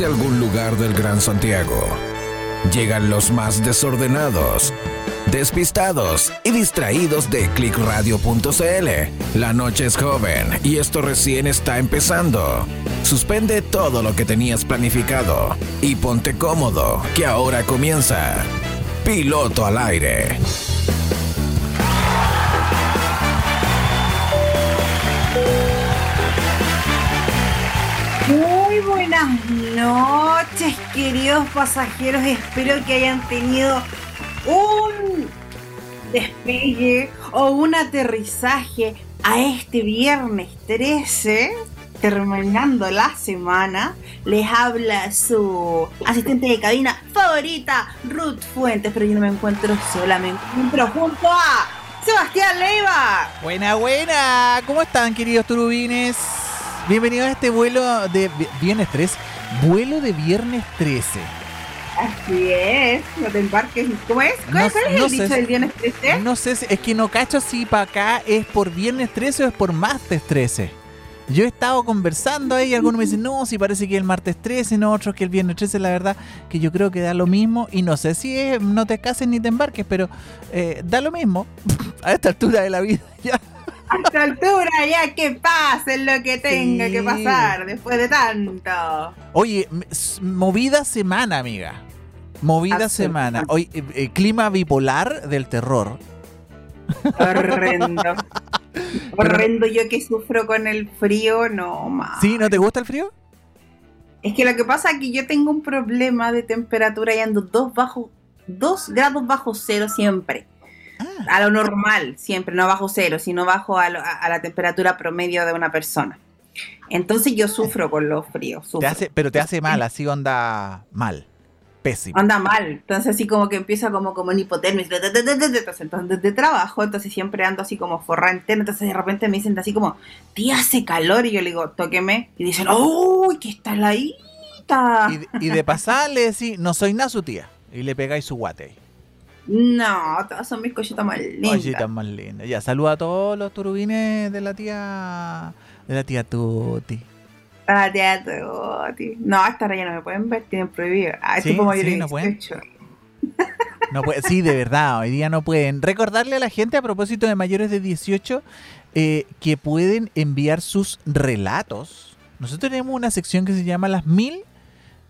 desde algún lugar del Gran Santiago. Llegan los más desordenados, despistados y distraídos de clickradio.cl. La noche es joven y esto recién está empezando. Suspende todo lo que tenías planificado y ponte cómodo, que ahora comienza. Piloto al aire. Buenas noches, queridos pasajeros. Espero que hayan tenido un despegue o un aterrizaje a este viernes 13, terminando la semana. Les habla su asistente de cabina favorita, Ruth Fuentes, pero yo no me encuentro sola, me encuentro junto a Sebastián Leiva. Buena, buena. ¿Cómo están, queridos turubines? Bienvenidos a este vuelo de vi- viernes 3. Vuelo de viernes 13. Así es, no te embarques. ¿Cómo es? ¿Cuál, No- cuál es no el sé dicho si- del viernes 13? No sé, si- es que no cacho si para acá es por viernes 13 o es por martes 13. Yo he estado conversando ahí y algunos me dicen, no, si parece que es el martes 13, no, otros que el viernes 13, la verdad que yo creo que da lo mismo y no sé si es no te cases ni te embarques, pero eh, da lo mismo a esta altura de la vida ya. A esta altura ya que pase lo que tenga Sí. que pasar después de tanto. Oye, movida semana, amiga. Movida semana. Hoy, eh, eh, clima bipolar del terror. Horrendo. Horrendo yo que sufro con el frío, no más. ¿Sí? ¿No te gusta el frío? Es que lo que pasa es que yo tengo un problema de temperatura y ando dos bajo, dos grados bajo cero siempre. Ah, A lo normal, siempre, no bajo cero, sino bajo a, lo- a- la temperatura promedio de una persona. Entonces yo sufro con los fríos. te sufro. hace, pero te hace mal, así onda mal. Pésimo. anda mal. Entonces así como que empieza como, como en hipotermia. Entonces, entonces de trabajo, entonces siempre ando así como forra entera. Entonces de repente me dicen así como, tía, hace calor. Y yo le digo, tóqueme. Y dicen, ¡Uy, qué está heladita! Y, de- y de pasar le decís, no soy nada su tía. Y le pegáis su guate ahí. No, todas son mis cositas más lindas. Tan más linda. Ya, saluda a todos los turubines de la tía. De la tía Tuti. Ah, teatro, tío. No, hasta ahora ya no me pueden ver, tienen prohibido. Ah, Sí, esto como mayor sí, no pueden. 18. No puede, sí, de verdad, hoy día no pueden. Recordarle a la gente a propósito de mayores de 18 eh, que pueden enviar sus relatos. Nosotros tenemos una sección que se llama Las Mil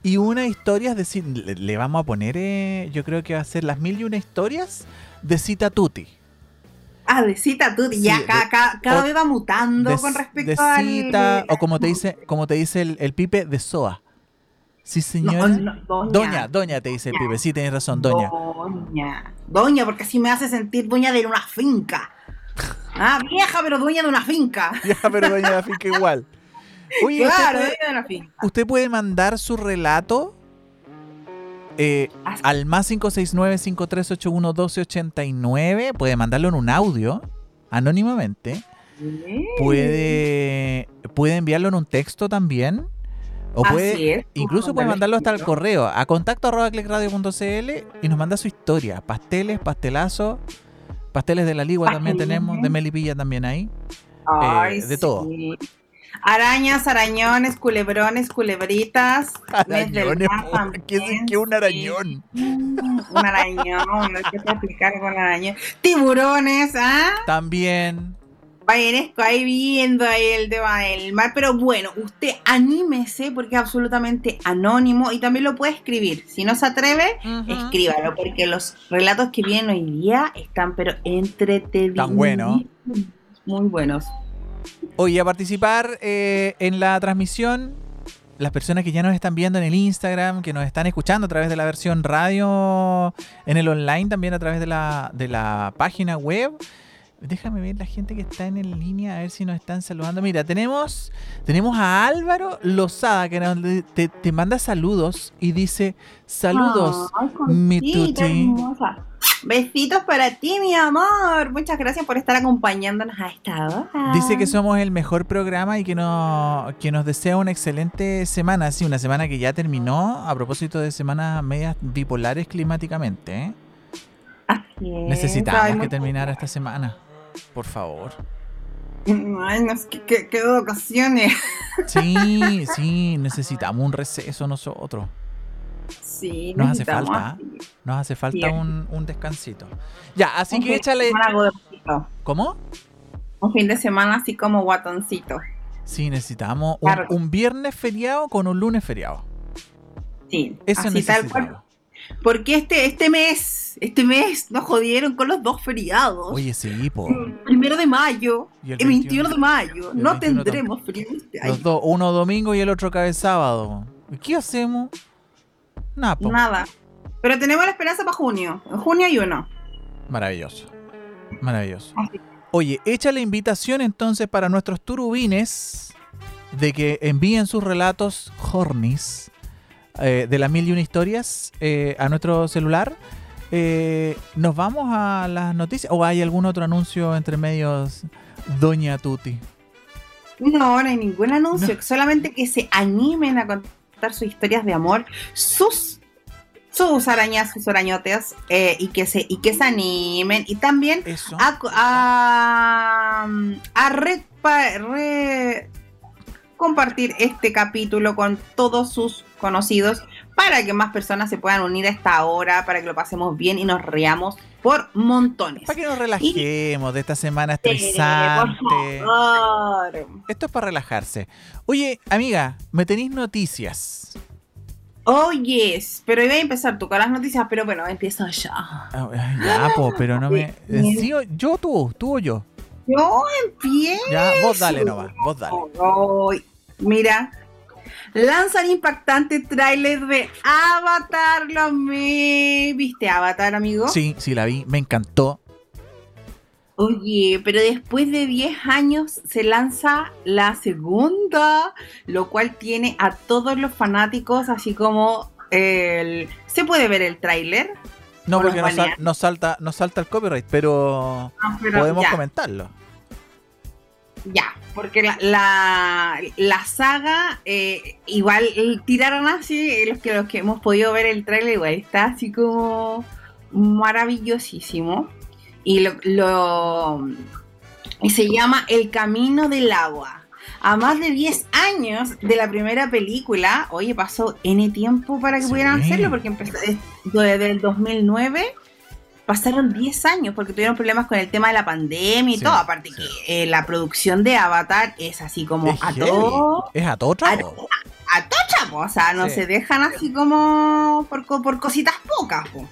y una historias de ci- le, le vamos a poner, eh, yo creo que va a ser Las Mil y una historias de Cita Tuti. Ah, de cita Sí, ya de- cada, cada, vez va mutando De, con de respecto al... cita, o como te dice, como te dice el, el pipe, de SOA. Sí, No, señora. no, doña. doña, doña te dice el pipe, sí, tienes razón, doña. Doña. Doña, porque así me hace sentir dueña de una finca. Ah, vieja, pero dueña de una finca. Ya, pero doña la finca igual. Oye, usted Claro, puede- dueña de una finca. Usted puede mandar su relato eh, al más 569-5381-1289. Puede mandarlo en un audio, anónimamente. Puede, puede enviarlo en un texto también. O puede, es, incluso puede mandarlo hasta el correo a contacto arroba clickradio.cl y nos manda su historia. Pasteles, pastelazo, pasteles de la ligua también tenemos, de melipilla también ahí. Ay, eh, de todo. Arañas, arañones, culebrones, culebritas. Arañones, ¿qué es- es un sí. arañón? Un arañón, no hay que explicar con arañón. Tiburones, ¿ah? También. Vayanesco ahí viendo ahí el tema del mar. Pero bueno, usted anímese porque es absolutamente anónimo y también lo puede escribir. Si no se atreve, escríbalo porque los relatos que vienen hoy día están pero entretenidos. Tan buenos. Muy buenos. Oye, a participar eh, en la transmisión, las personas que ya nos están viendo en el Instagram, que nos están escuchando a través de la versión radio, en el online, también a través de la, de la página web. Déjame ver la gente que está en línea, a ver si nos están saludando. Mira, tenemos, tenemos a Álvaro Lozada, que te, te manda saludos y dice, saludos, Ay, mi tuti. Besitos para ti, mi amor. Muchas gracias por estar acompañándonos a esta hora. Dice que somos el mejor programa y que, no, que nos desea una excelente semana. Sí, una semana que ya terminó a propósito de semanas medias bipolares climáticamente. ¿eh? Así es. Necesitamos que terminara esta semana. Por favor. Ay, no, es que, que, que vacaciones. Sí, sí, necesitamos un receso nosotros. Sí, Nos hace falta. Nos hace falta un, un descansito. Ya, así Un que échale. ¿Cómo? Un fin de semana así como guatoncito. Sí, necesitamos un, un viernes feriado con un lunes feriado. Sí, Eso así tal necesitamos. cual. Porque este, este mes, este mes nos jodieron con los dos feriados. Oye, sí, po. El primero de mayo, Y el el 21 de mayo. No 21 tendremos feriado año. Los dos, uno domingo y el otro cabe sábado. ¿Y ¿Qué hacemos? Nada, po. Nada. Pero tenemos la esperanza para junio. En junio hay uno. Maravilloso. Maravilloso. Oye, echa la invitación entonces para nuestros turubines de que envíen sus relatos hornis eh, de las mil y una historias eh, a nuestro celular. Eh, ¿Nos vamos a las noticias o hay algún otro anuncio entre medios, Doña Tuti? No, no hay ningún anuncio. No. Solamente que se animen a contar sus historias de amor, sus sus arañas, sus arañotes, eh, y, que se, y que se animen. Y también Eso. a, a, a re- pa- re- compartir este capítulo con todos sus conocidos para que más personas se puedan unir a esta hora, para que lo pasemos bien y nos riamos por montones. Para que nos relajemos de esta semana Eh, por estresante. favor. Esto es para relajarse. Oye, amiga, me tenéis noticias. Oh, yes. Pero iba a empezar tú con las noticias, pero bueno, empiezo ya. Ah, Ya, po, pero no me. sí, o- yo, tú, tú o yo. Yo empiezo. Ya, vos dale nomás, vos dale. Mira, lanzan impactante tráiler de Avatar, lo me. ¿Viste Avatar, amigo? Sí, sí, la vi, me encantó. Oye, pero después de 10 años se lanza la segunda, lo cual tiene a todos los fanáticos así como el... ¿Se puede ver el tráiler? No, porque nos sal- nos salta, nos salta el copyright, pero Ah, pero podemos ya. comentarlo. Ya, porque la, la, la saga, eh, igual tiraron así, eh, los que, los que hemos podido ver el trailer, igual está así como maravillosísimo. Y lo, lo- y se llama El Camino del Agua. A más de 10 años de la primera película, oye, pasó N tiempo para que Sí. pudieran hacerlo, porque empezó desde el 2009 pasaron 10 años porque tuvieron problemas con el tema de la pandemia y Sí, todo. Aparte sí. que eh, la producción de Avatar es así como Es a heavy. todo, Es a todo a, trapo. a tocha, po. o sea, no Sí. se dejan así como por, por cositas pocas. po.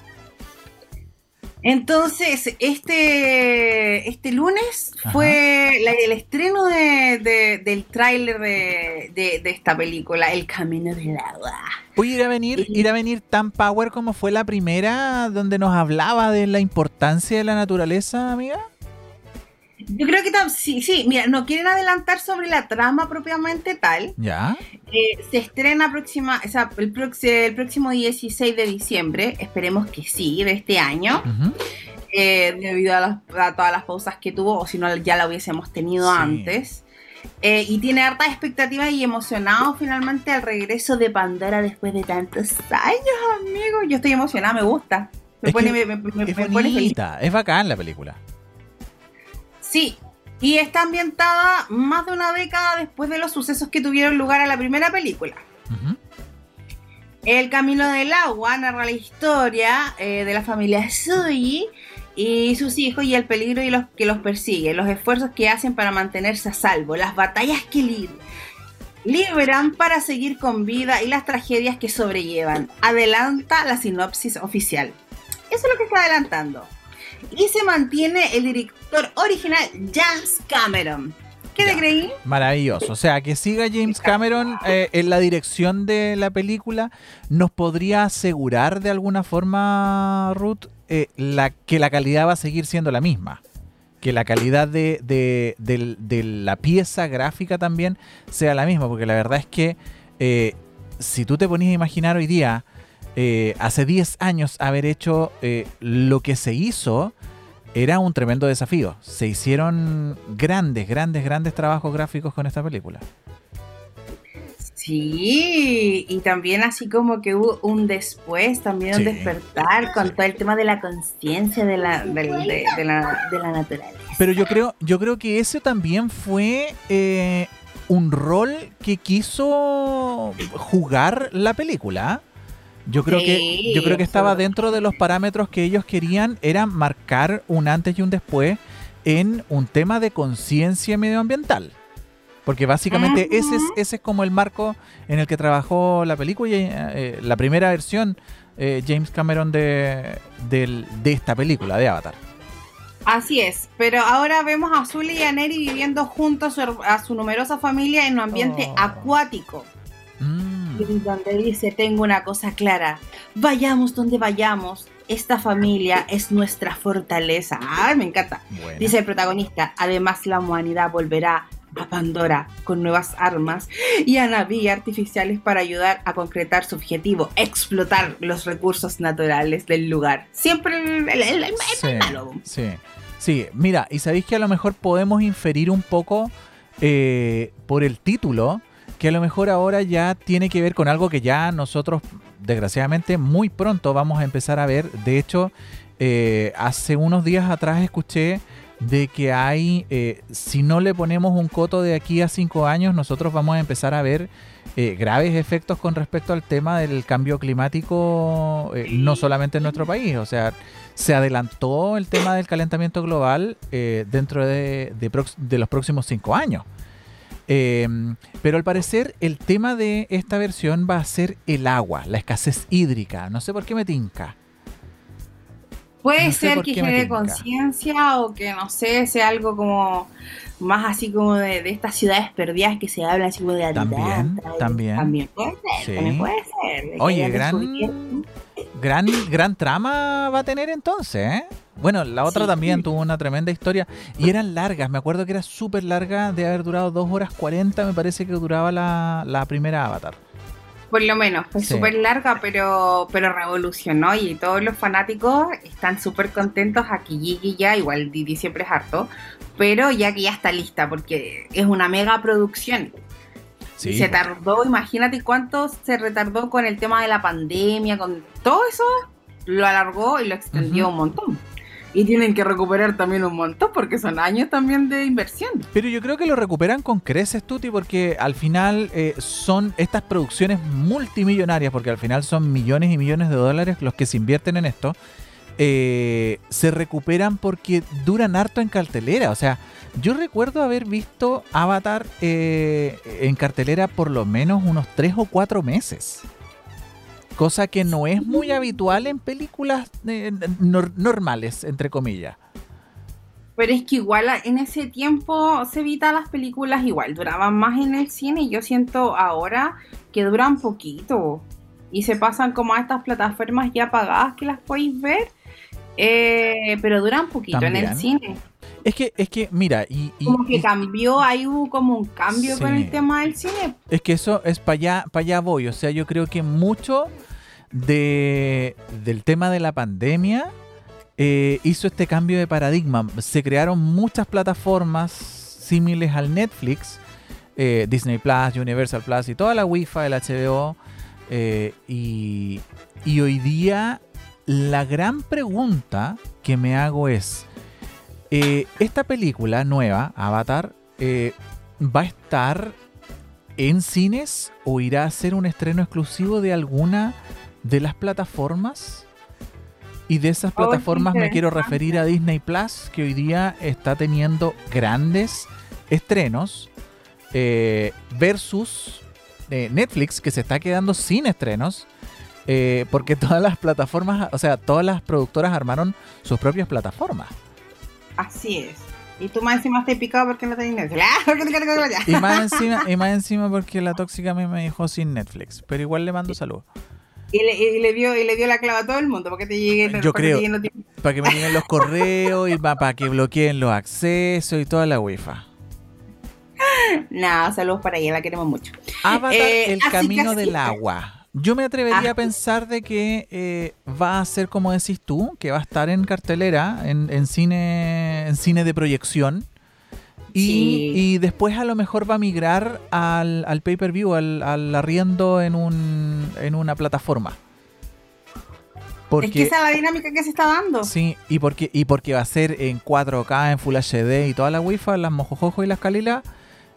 Entonces, este, este lunes Ajá. fue la- el estreno de- de- del tráiler de, de- de esta película, El Camino del Agua. Oye, ir a venir, ir a venir tan power como fue la primera, donde nos hablaba de la importancia de la naturaleza, amiga. Yo creo que sí, sí, mira, no quieren adelantar sobre la trama propiamente tal. Ya. Eh, se estrena próxima, o sea, el, el próximo 16 de diciembre, esperemos que sí, de este año, eh, debido a, todas las pausas que tuvo, o si no ya la hubiésemos tenido Sí. antes. Eh, y tiene harta expectativa y emocionado finalmente al regreso de Pandora después de tantos años, amigo. Yo estoy emocionada, me gusta. Me Es pone, me- me- me Es bonita, es bacán la película. Sí, y está ambientada más de una década después de los sucesos que tuvieron lugar a la primera película. El Camino del Agua narra la historia eh, de la familia Sui y sus hijos y el peligro y los, que los persigue, los esfuerzos que hacen para mantenerse a salvo, las batallas que li- liberan para seguir con vida y las tragedias que sobrellevan. Adelanta la sinopsis oficial. Eso es lo que está adelantando. Y se mantiene el director original, James Cameron. ¿Qué te creí? Maravilloso. O sea, que siga James Cameron eh, en la dirección de la película, ¿nos podría asegurar de alguna forma, Ruth, eh, la, que la calidad va a seguir siendo la misma? Que la calidad de, de- de la pieza gráfica también sea la misma, porque la verdad es que eh, si tú te ponías a imaginar hoy día, eh, hace 10 años haber hecho eh, lo que se hizo, era un tremendo desafío. Se hicieron grandes, grandes, grandes trabajos gráficos con esta película. Sí, y también así como que hubo un después, también un despertar con todo el tema de la conciencia de la, de, la, de la naturaleza. Pero yo creo, yo creo que ese también fue eh, un rol que quiso jugar la película. Yo creo que yo creo que estaba dentro de los parámetros que ellos querían era marcar un antes y un después en un tema de conciencia medioambiental. Porque básicamente ese, es, ese es como el marco en el que trabajó la película, y eh, la primera versión eh, James Cameron de, de, esta película, de Avatar. Así es, pero ahora vemos a Zully y a Neri viviendo juntos a su, numerosa familia en un ambiente oh. acuático. Mm. Donde dice, tengo una cosa clara, vayamos donde vayamos, esta familia es nuestra fortaleza. Ay, me encanta. Dice el protagonista, además la humanidad volverá a Pandora con nuevas armas y a navíos artificiales para ayudar a concretar su objetivo, explotar los recursos naturales del lugar. Siempre el, el, sí, sí, mira, y sabéis que a lo mejor podemos inferir un poco eh, por el título que a lo mejor ahora ya tiene que ver con algo que ya nosotros, desgraciadamente, muy pronto vamos a empezar a ver. De hecho, eh, hace unos días atrás escuché de que hay, eh, si no le ponemos un coto de aquí a cinco años, nosotros vamos a empezar a ver eh, graves efectos con respecto al tema del cambio climático, eh, no solamente en nuestro país, o sea, se adelantó el tema del calentamiento global dentro de, de, los próximos cinco años. Em, pero al parecer el tema de esta versión va a ser el agua, la escasez hídrica. No sé por qué me tinca. Puede ser que genere conciencia o que, no sé, sea algo como más así como de, estas ciudades perdidas que se hablan así como de También, también. También puede ser, también puede ser. Oye, gran, gran, gran trama va a tener entonces, ¿eh? Bueno, la otra también tuvo una tremenda historia y eran largas. Me acuerdo que era súper larga, de haber durado 2 horas 40, me parece que duraba la, la primera Avatar. Por lo menos, fue súper larga, pero, pero revolucionó y todos los fanáticos están súper contentos aquí y ya, igual Didi siempre es harto, pero ya que ya está lista, porque es una mega producción. Se tardó, imagínate cuánto se retardó con el tema de la pandemia, con todo eso, lo alargó y lo extendió un montón. Y tienen que recuperar también un montón porque son años también de inversión. Pero yo creo que lo recuperan con creces, Tuti, porque al final eh, son estas producciones multimillonarias, porque al final son millones y millones de dólares los que se invierten en esto. Eh, se recuperan porque duran harto en cartelera. O sea, yo recuerdo haber visto Avatar eh, en cartelera por lo menos unos tres o cuatro meses cosa que no es muy habitual en películas eh, normales, entre comillas. Pero es que igual en ese tiempo se evita las películas igual, duraban más en el cine y yo siento ahora que duran poquito y se pasan como a estas plataformas ya pagadas que las podéis ver, eh, pero duran poquito en el cine. Es que, es que, mira, y. como que cambió, ahí hubo como un cambio con el tema del cine. Es que eso es para allá, para allá voy. O sea, yo creo que mucho de, del tema de la pandemia eh, hizo este cambio de paradigma. Se crearon muchas plataformas similares al Netflix, eh, Disney Plus, Universal Plus y toda la Wi-Fi, el HBO. Eh, y, y hoy día la gran pregunta que me hago es, esta película nueva, Avatar, va a estar en cines o irá a ser un estreno exclusivo de alguna de las plataformas. Y de esas oh, plataformas me quiero referir a Disney Plus, que hoy día está teniendo grandes estrenos, eh, versus eh, Netflix, que se está quedando sin estrenos, eh, porque todas las plataformas, o sea, todas las productoras armaron sus propias plataformas. Así es. Y tú más encima estás picado porque no tenés Netflix. y, más encima, y más encima porque la tóxica me dejó sin Netflix. Pero igual le mando saludos. Y le, dio, y le dio la clava a todo el mundo para que te Yo creo, para que me lleguen los correos y para que bloqueen los accesos y toda la wifi. Nada, saludos para ella, la queremos mucho. Avatar, eh, el camino del agua. Yo me atrevería a pensar de que eh, va a ser como decís tú, que va a estar en cartelera, en, cine, en cine de proyección. Y, después a lo mejor va a migrar al, al pay-per-view, al, al, arriendo en, un, en una plataforma. Porque, es que esa es la dinámica que se está dando. Sí, y porque, y porque va a ser en 4K, en Full HD y toda la Wi-Fi, las Mojojojo y las Calilas.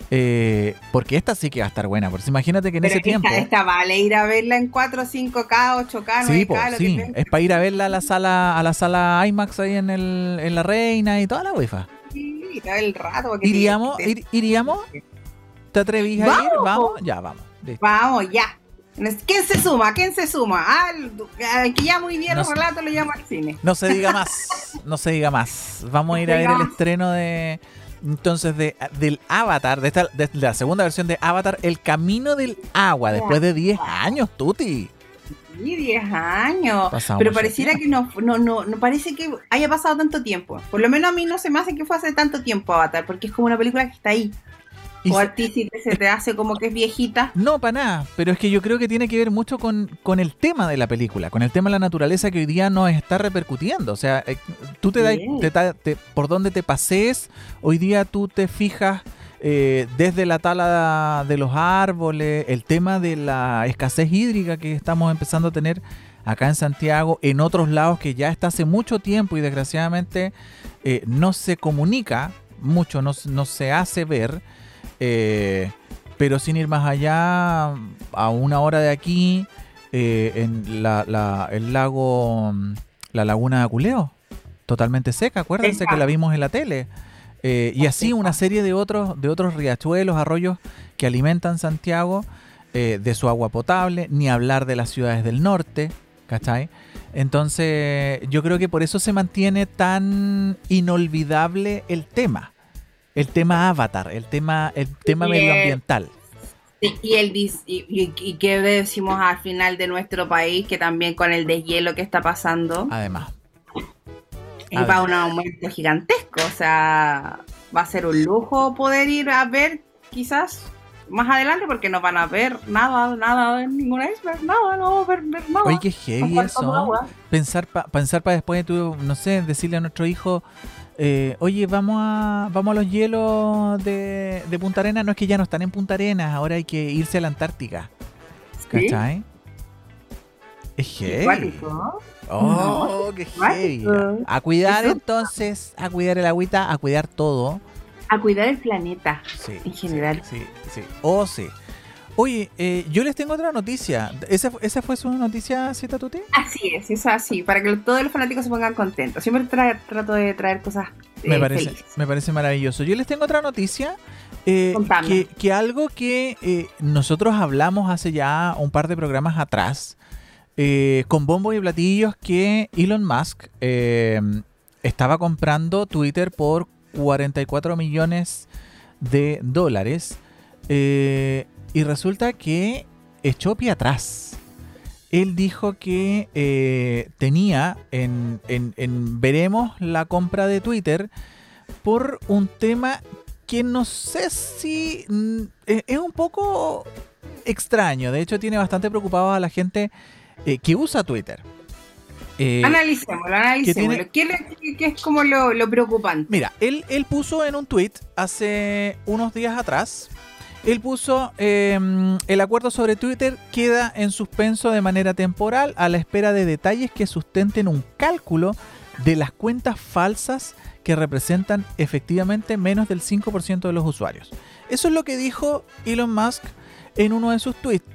Eh, porque esta sí que va a estar buena. Porque imagínate que en ese tiempo. Esta vale ir a verla en 4, 5K, 8K, 9K. Sí, sí. es para ir a verla a la sala, a la sala IMAX ahí en, el, en la Reina y toda la Wi-Fi. Sí, el rato. ¿Iríamos? ¿Iríamos? ¿Te atrevís a ir? ¿Vamos? Ya, vamos. Vamos, ya. ¿Quién se suma? ¿Quién se suma? Ah, que ya muy bien no, relato lo llamo al cine. No se diga más, no se diga más. Vamos a ir a ver el estreno de entonces de, del Avatar, de, esta, de la segunda versión de Avatar, El Camino del Agua, después de 10 años, Tuti. Sí, 10 años. Pero pareciera que no, no, no, no parece que haya pasado tanto tiempo. Por lo menos a mí no se me hace que fue hace tanto tiempo Avatar, porque es como una película que está ahí. ¿O a ti se te hace como que es viejita? No, para nada, pero es que yo creo que tiene que ver mucho con, con, el tema de la película, con el tema de la naturaleza que hoy día nos está repercutiendo. O sea, eh, tú te das, por donde te pases, hoy día tú te fijas eh, desde la tala de los árboles, el tema de la escasez hídrica que estamos empezando a tener acá en Santiago, en otros lados que ya está hace mucho tiempo y desgraciadamente eh, no se comunica mucho, no, no se hace ver. Eh, pero sin ir más allá, a una hora de aquí, eh, en la, el lago, la laguna de Aculeo, totalmente seca, acuérdense que la vimos en la tele. Eh, y así una serie de otros, de otros riachuelos, arroyos que alimentan Santiago de su agua potable, ni hablar de las ciudades del norte, ¿cachai? Entonces, yo creo que por eso se mantiene tan inolvidable el tema el tema avatar, el tema, el tema medioambiental. y, el, y, y, qué decimos al final de nuestro país, que también con el deshielo que está pasando. Además. Va a un aumento gigantesco. O sea, va a ser un lujo poder ir a ver quizás más adelante porque no van a ver nada, nada, ninguna iceberg, nada, no vamos a ver, nada. Oye, qué heavy eso. Pensar para pensar para después, tú, no sé, decirle a nuestro hijo, eh, oye, vamos a, vamos a los hielos de, Punta Arenas. No es que ya no están en Punta Arenas, ahora hay que irse a la Antártica. ¿Cachai? Es heavy. Oh, qué heavy. A cuidar entonces, a cuidar el agüita, a cuidar todo. A cuidar el planeta en general. Sí, sí. Oh, sí. Oye, eh, yo les tengo otra noticia. ¿Esa, ¿Esa fue su noticia, Cita Tuti? Así es, es así, para que todos los fanáticos se pongan contentos. Siempre trato de traer cosas. Eh, me, parece, me parece maravilloso. Yo les tengo otra noticia. Eh, que, algo que nosotros hablamos hace ya un par de programas atrás, con bombos y platillos, que Elon Musk estaba comprando Twitter por 44 millones de dólares. Eh, y resulta que echó pie atrás. Él dijo que eh, tenía en, veremos la compra de Twitter por un tema que no sé si mm, e, es un poco extraño. De hecho, tiene bastante preocupado a la gente eh, que usa Twitter. Eh, analicémoslo, analicémoslo. ¿Qué, es como lo, lo, preocupante? Mira, él, él puso en un tweet hace unos días atrás él puso, em, el acuerdo sobre Twitter queda en suspenso de manera temporal a la espera de detalles que sustenten un cálculo de las cuentas falsas que representan efectivamente menos del 5% de los usuarios. Eso es lo que dijo Elon Musk en uno de sus tweets.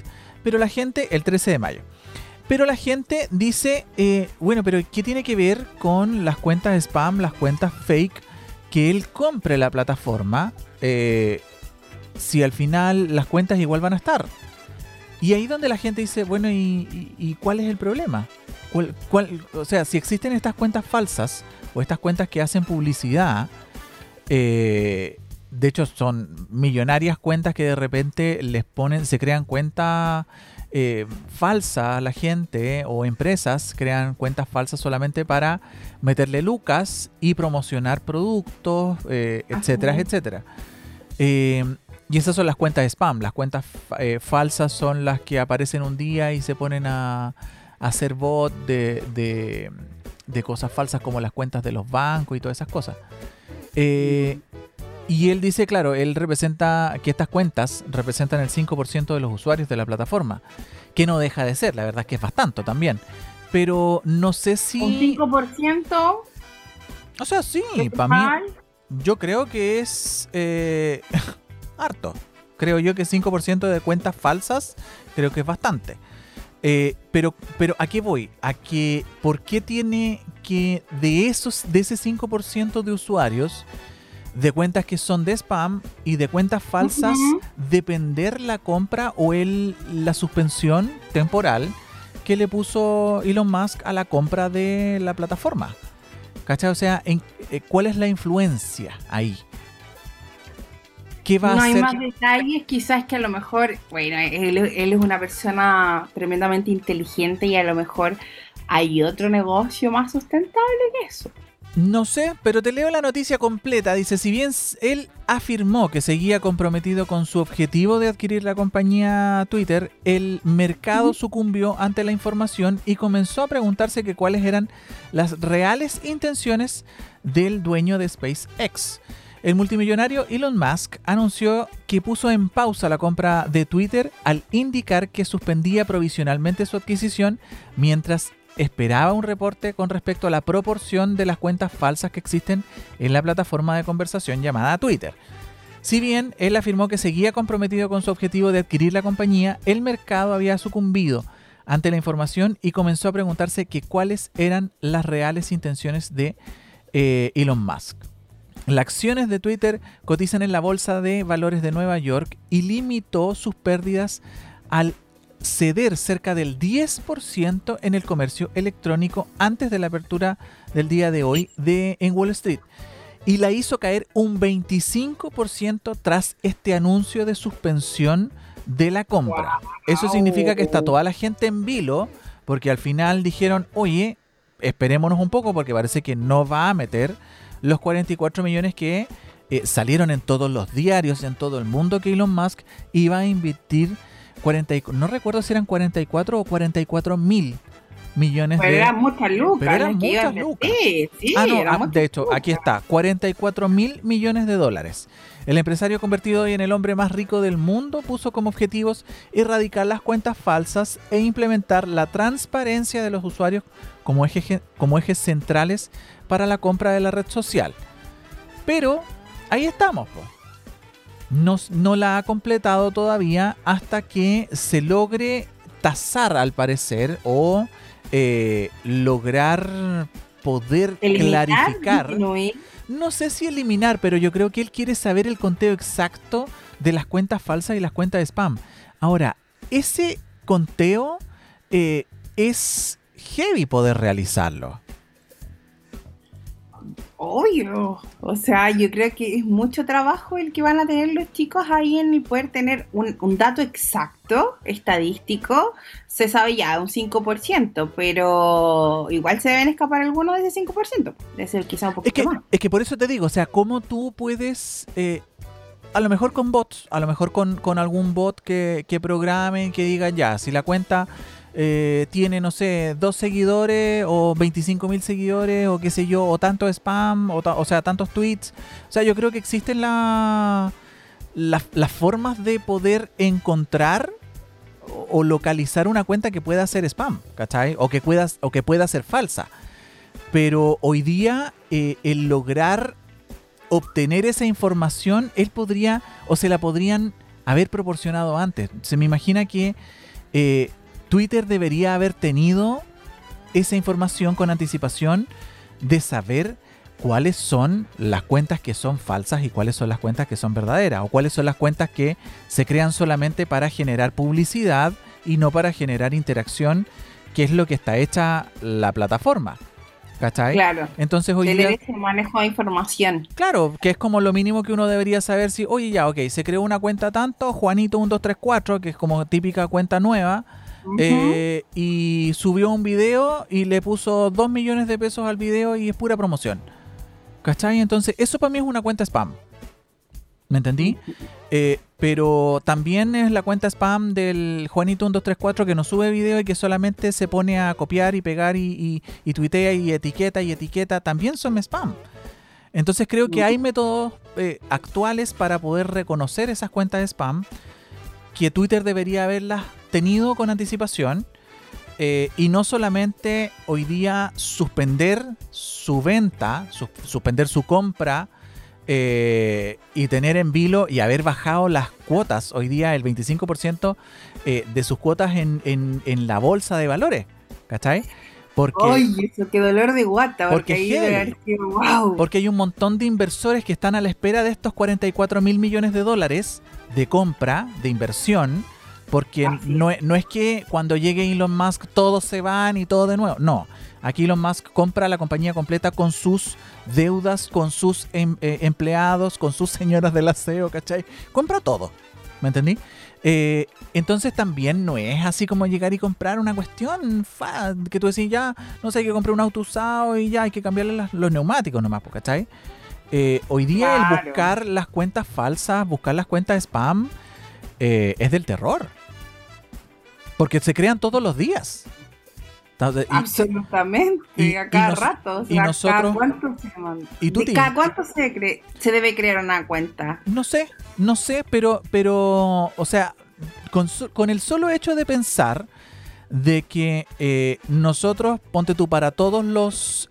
Pero la gente, el 13 de mayo. Pero la gente dice, eh, bueno, pero ¿qué tiene que ver con las cuentas spam, las cuentas fake que él compre la plataforma? Eh, si al final las cuentas igual van a estar. Y ahí donde la gente dice, bueno, ¿y, cuál es el problema? ¿Cuál, o sea, si existen estas cuentas falsas o estas cuentas que hacen publicidad, eh, de hecho son millonarias cuentas que de repente les ponen, se crean cuentas eh, falsas a la gente o empresas crean cuentas falsas solamente para meterle lucas y promocionar productos, eh, etcétera, etcétera. Y esas son las cuentas de spam. Las cuentas eh, falsas son las que aparecen un día y se ponen a, hacer bot de, de, cosas falsas como las cuentas de los bancos y todas esas cosas. Y él dice, claro, él representa que estas cuentas representan el 5% de los usuarios de la plataforma, que no deja de ser, la verdad es que es bastante también. Pero no sé si... Un 5%... O sea, sí, para mí... Yo creo que es eh, harto. Creo yo que 5% de cuentas falsas, creo que es bastante. Eh, pero, pero ¿a qué voy? A que, ¿por qué tiene que de esos, de ese 5% de usuarios, de cuentas que son de spam y de cuentas falsas, depender la compra o el, la suspensión temporal que le puso Elon Musk a la compra de la plataforma? ¿Cachai? O sea, en, eh, ¿cuál es la influencia ahí? ¿Qué va no hay más detalles, quizás que a lo mejor, bueno, él, él, es una persona tremendamente inteligente y a lo mejor hay otro negocio más sustentable que eso. No sé, pero te leo la noticia completa. Dice, si bien él afirmó que seguía comprometido con su objetivo de adquirir la compañía Twitter, el mercado sucumbió ante la información y comenzó a preguntarse que cuáles eran las reales intenciones del dueño de SpaceX. El multimillonario Elon Musk anunció que puso en pausa la compra de Twitter al indicar que suspendía provisionalmente su adquisición mientras esperaba un reporte con respecto a la proporción de las cuentas falsas que existen en la plataforma de conversación llamada Twitter. Si bien él afirmó que seguía comprometido con su objetivo de adquirir la compañía, el mercado había sucumbido ante la información y comenzó a preguntarse que cuáles eran las reales intenciones de eh, Elon Musk. Las acciones de Twitter cotizan en la Bolsa de Valores de Nueva York y limitó sus pérdidas al ceder cerca del 10% en el comercio electrónico antes de la apertura del día de hoy de, en Wall Street. Y la hizo caer un 25% tras este anuncio de suspensión de la compra. Eso significa que está toda la gente en vilo, porque al final dijeron, oye, esperémonos un poco porque parece que no va a meter los 44 millones que eh, salieron en todos los diarios, en todo el mundo, que Elon Musk iba a invertir no recuerdo si eran 44 o 44 mil millones pero de... Eran muchas lucas. Pero eran muchas lucas. Sí, sí, ah, no, ah, de hecho, aquí está, 44 mil millones de dólares. El empresario convertido hoy en el hombre más rico del mundo puso como objetivos erradicar las cuentas falsas e implementar la transparencia de los usuarios como, eje, como ejes centrales para la compra de la red social. Pero ahí estamos, pues no, la ha completado todavía hasta que se logre tasar, al parecer, o eh, lograr poder clarificar. No sé si eliminar, pero yo creo que él quiere saber el conteo exacto de las cuentas falsas y las cuentas de spam. Ahora, ese conteo eh, es heavy poder realizarlo. Obvio. O sea, yo creo que es mucho trabajo el que van a tener los chicos ahí en poder tener un, dato exacto, estadístico. Se sabe ya, un 5%, pero igual se deben escapar algunos de ese 5%. Debe ser quizá un poquito es que, más. Es que por eso te digo, o sea, ¿cómo tú puedes... Eh, a lo mejor con bots, a lo mejor con, algún bot que, que programe, que diga ya, si la cuenta eh, tiene, no sé, dos seguidores o 25 mil seguidores o qué sé yo, o tanto spam, o, sea, tantos tweets. O sea, yo creo que existen la, las formas de poder encontrar o, localizar una cuenta que pueda ser spam, ¿cachai? O que pueda, o que pueda ser falsa. Pero hoy día eh, el lograr obtener esa información, él podría o se la podrían haber proporcionado antes. Se me imagina que eh, Twitter debería haber tenido esa información con anticipación de saber cuáles son las cuentas que son falsas y cuáles son las cuentas que son verdaderas o cuáles son las cuentas que se crean solamente para generar publicidad y no para generar interacción, que es lo que está hecha la plataforma. ¿Cachai? Claro. Entonces hoy día... ese manejo de información. Claro, que es como lo mínimo que uno debería saber si, oye, ya, ok, se creó una cuenta tanto, Juanito1234, que es como típica cuenta nueva, eh, y subió un video y le puso 2 millones de pesos al video y es pura promoción. ¿Cachai? Entonces, eso para mí es una cuenta spam. ¿Me entendí? Eh, pero también es la cuenta spam del Juanito1234 que no sube video y que solamente se pone a copiar y pegar y, y, y tuitea y etiqueta y etiqueta. También son spam. Entonces creo que hay métodos eh, actuales para poder reconocer esas cuentas de spam que Twitter debería haberlas tenido con anticipación eh, y no solamente hoy día suspender su venta, suspender su compra eh, y tener en vilo y haber bajado las cuotas, hoy día el 25% eh, de sus cuotas en, en, la bolsa de valores. ¿Cachai? Porque, Oye, eso qué dolor de guata. Porque, porque hay un montón de inversores que están a la espera de estos 44 mil millones de dólares de compra, de inversión, porque no, no, es que cuando llegue Elon Musk todos se van y todo de nuevo. No, aquí Elon Musk compra la compañía completa con sus deudas, con sus em, eh, empleados, con sus señoras del aseo, ¿cachai? Compra todo, ¿me entendí? Eh, entonces también no es así como llegar y comprar una cuestión que tú decís ya, no sé, hay que comprar un auto usado y ya hay que cambiarle los neumáticos nomás, ¿cachai? Eh, hoy día el buscar las cuentas falsas, buscar las cuentas spam, eh, es del terror. Porque se crean todos los días. Absolutamente, y, a cada rato. y nosotros, cada cuánto, se, se debe crear una cuenta? No sé, no sé, pero, pero o sea, con, el solo hecho de pensar de que eh, nosotros, ponte tú, para todos los...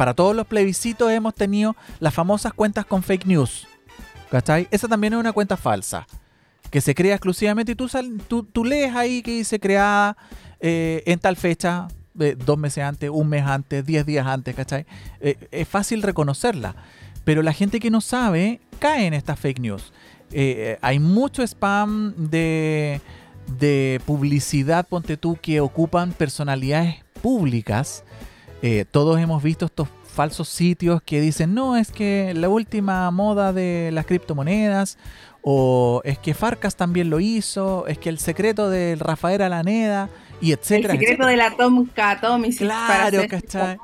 para todos los plebiscitos hemos tenido las famosas cuentas con fake news. ¿Cachai? Esa también es una cuenta falsa. Que se crea exclusivamente y tú, tú, lees ahí que dice creada eh, en tal fecha, eh, dos meses antes, un mes antes, diez días antes, ¿cachai? Eh, es fácil reconocerla. Pero la gente que no sabe cae en estas fake news. hay mucho spam de publicidad, ponte tú, que ocupan personalidades públicas. Todos hemos visto estos falsos sitios que dicen, no, es que la última moda de las criptomonedas, o es que Farcas también lo hizo, es que el secreto del Rafael Alaneda, y etcétera. El secreto de la Tom Atomic claro, ¿cachai?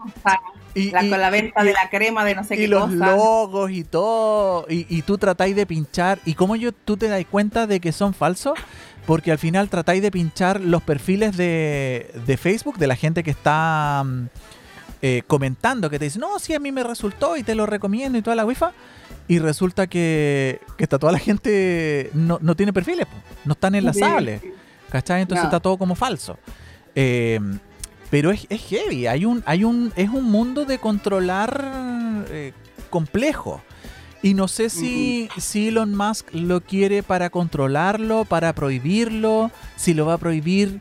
Y, la, con la venta de la crema de no sé qué y los logos y todo y, y tú tratáis de pinchar y cómo yo tú te das cuenta de que son falsos porque al final tratáis de pinchar los perfiles de, de Facebook de la gente que está mm, eh, comentando que te dicen, no, sí, a mí me resultó y te lo recomiendo y toda la wifa. Y resulta que, que está toda la gente no, no tiene perfiles, no están enlazables. ¿Cachai? Entonces está todo como falso. Eh, pero es, es, heavy, hay un, hay un, es un mundo de controlar eh, complejo. Y no sé si, si Elon Musk lo quiere para controlarlo, para prohibirlo, si lo va a prohibir,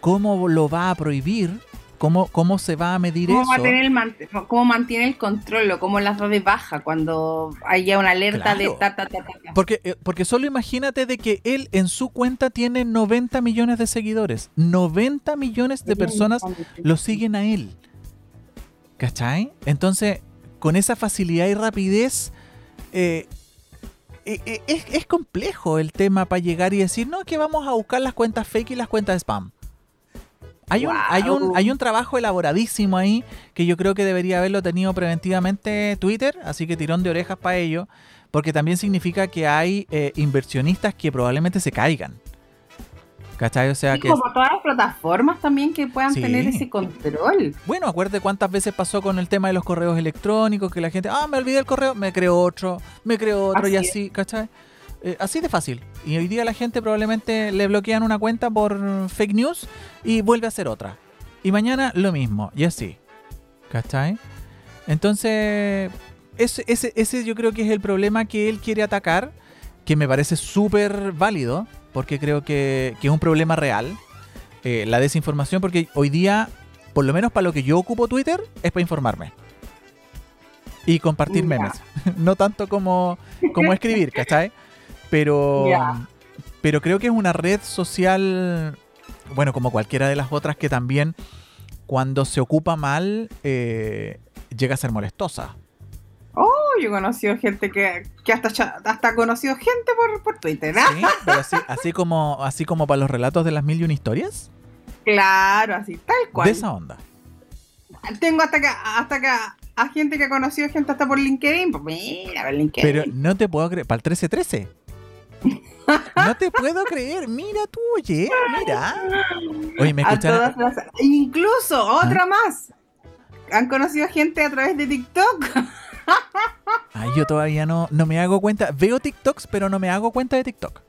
cómo lo va a prohibir. ¿Cómo, ¿Cómo se va a medir eso? ¿Cómo mantiene el control o cómo las da de baja cuando haya una alerta de ta, ta, ta, ta, Porque, eh, porque solo imagínate de que él en su cuenta tiene 90 millones de seguidores. 90 millones de personas lo siguen a él. ¿Cachai? Entonces, con esa facilidad y rapidez, eh, eh, es, es complejo el tema para llegar y decir, no, que vamos a buscar las cuentas fake y las cuentas spam. Hay, un, hay, un, hay un trabajo elaboradísimo ahí que yo creo que debería haberlo tenido preventivamente Twitter, así que tirón de orejas para ello, porque también significa que hay eh, inversionistas que probablemente se caigan. ¿Cachai? O sea que. Como todas las plataformas también que puedan tener ese control. Bueno, acuérdate cuántas veces pasó con el tema de los correos electrónicos, que la gente, ah, me olvidé el correo, me creo otro, me creo otro y así, ¿cachai? Eh, así de fácil. Y hoy día la gente probablemente le bloquean una cuenta por fake news y vuelve a hacer otra. Y mañana lo mismo, y así. ¿Cachai? Entonces, ese, ese, yo creo que es el problema que él quiere atacar, que me parece súper válido, porque creo que, es un problema real. Eh, la desinformación, porque hoy día, por lo menos para lo que yo ocupo Twitter, es para informarme. Y compartir memes. no tanto como, como escribir, ¿cachai? Pero, pero creo que es una red social, bueno, como cualquiera de las otras que también cuando se ocupa mal eh, llega a ser molestosa. Oh, yo he conocido gente que, que hasta, hasta conocido gente por, por Twitter. ¿ah? Sí, pero así, así, como, así como para los relatos de las mil y una historias. Claro, así, tal cual. De esa onda. Tengo hasta que, hasta que a gente que ha conocido gente hasta por LinkedIn. Pues mira, por LinkedIn. Pero no te puedo creer. ¿Para el 1313? No te puedo creer, mira tú, oye, mira. Oye, me escuchan. Incluso, otra ¿Ah? más. ¿Han conocido gente a través de TikTok? Ay, yo todavía no, no me hago cuenta. Veo TikToks, pero no me hago cuenta de TikTok.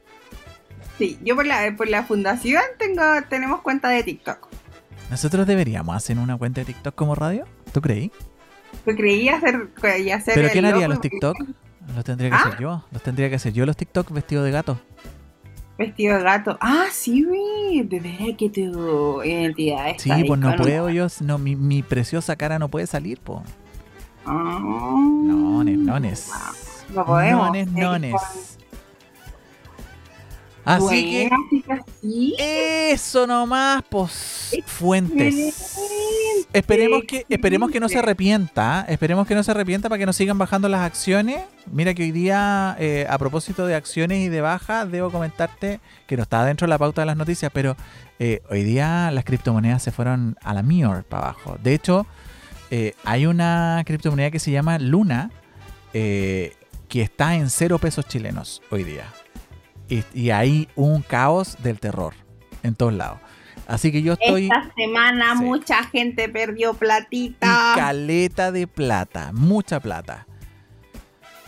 Sí, yo por la, por la fundación tengo, tenemos cuenta de TikTok. Nosotros deberíamos hacer una cuenta de TikTok como radio. ¿Tú creí? Yo creí hacer, ¿Pero quién haría los TikTok? Los tendría que ¿Ah? hacer yo. Los tendría que hacer yo los TikTok vestido de gato. Vestido de gato. Ah, sí, güey. De veras que tu identidad está Sí, pues no puedo yo. No, mi, mi preciosa cara no puede salir, po. Ah, Nones, nones. No podemos. Nones, nones. Así que sí. eso nomás, pues, fuentes. Esperemos que, esperemos que no se arrepienta, ¿eh? esperemos que no se arrepienta para que nos sigan bajando las acciones. Mira que hoy día, eh, a propósito de acciones y de baja, debo comentarte que no está dentro de la pauta de las noticias, pero eh, hoy día las criptomonedas se fueron a la Mior para abajo. De hecho, eh, hay una criptomoneda que se llama Luna, que está en cero pesos chilenos hoy día. Y, y hay un caos del terror en todos lados. Así que yo estoy... Esta semana Sí. mucha gente perdió y platita. caleta de plata, mucha plata.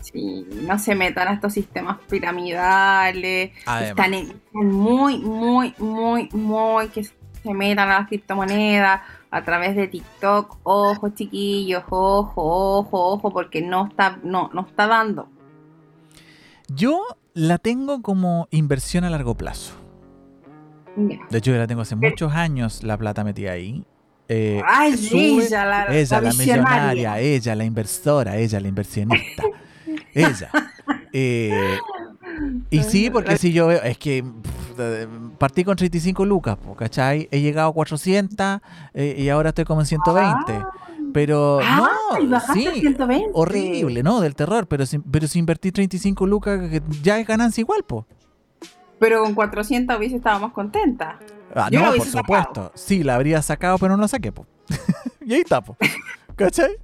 Sí, no se metan a estos sistemas piramidales. Están, en- están muy, muy, muy, muy que se metan a las criptomonedas a través de TikTok. Ojo, chiquillos, ojo, ojo, ojo, porque no está, no, no está dando. yo la tengo como inversión a largo plazo. De hecho, yo la tengo hace muchos años la plata metida ahí. Eh, Ay, sube- ella, la, ella, la la visionaria. millonaria, ella, la inversora, ella, la inversionista. ella. Eh, y sí, porque si yo veo, es que pff, partí con 35 lucas, ¿cachai? He llegado a 400 eh, y ahora estoy como en 120. Pero Ay, no, bajaste a sí, 120. horrible, ¿no? Del terror, pero si, pero si invertí 35 lucas, ya es ganancia igual, po. Pero con 400 hubiese estado más contenta. Ah, Yo no, por supuesto. Sí, la habría sacado, pero no la saqué, po. y ahí está, po. ¿Cachai?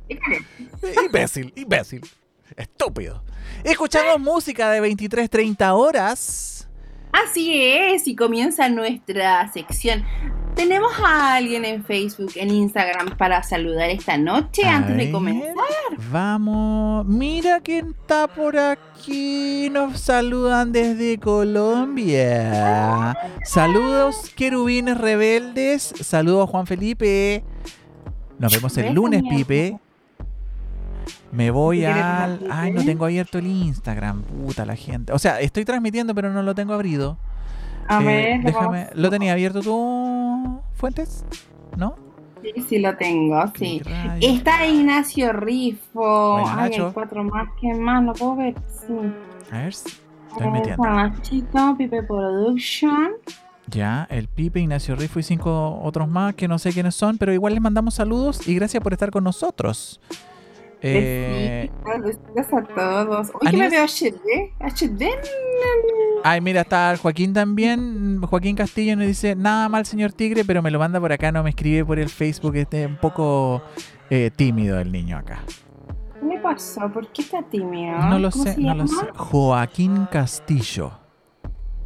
Imbécil, imbécil. Estúpido. Escuchamos música de 23-30 horas. Así es, y comienza nuestra sección. Tenemos a alguien en Facebook, en Instagram para saludar esta noche A antes de comenzar. Vamos. Mira quién está por aquí. Nos saludan desde Colombia. Saludos, querubines rebeldes. Saludos, Juan Felipe. Nos vemos el lunes, Pipe. Me voy ¿Tú quieres al. Ay, no tengo abierto el Instagram. Puta la gente. O sea, estoy transmitiendo, pero no lo tengo abrido. A Eh, ver, déjame. ¿Lo tenía abierto tú, Fuentes? ¿No? Sí, sí lo tengo, sí. Está Ignacio Rifo. Buena, Ay, Nacho. hay cuatro más que más, no puedo ver. Sí. A ver. Estoy metiendo. Nachito, Pipe Production. Ya, el Pipe, Ignacio Rifo y cinco otros más que no sé quiénes son, pero igual les mandamos saludos y gracias por estar con nosotros. Eh, Besitos, a todos. Oye, que me veo HD. HD. ay, mira, está Joaquín también. Joaquín Castillo nos dice, nada mal, señor Tigre, pero me lo manda por acá, no me escribe por el Facebook. Este un poco eh, tímido el niño acá. ¿Qué le pasó? ¿Por qué está tímido? No lo ¿Cómo sé, no lo sé. Joaquín Castillo.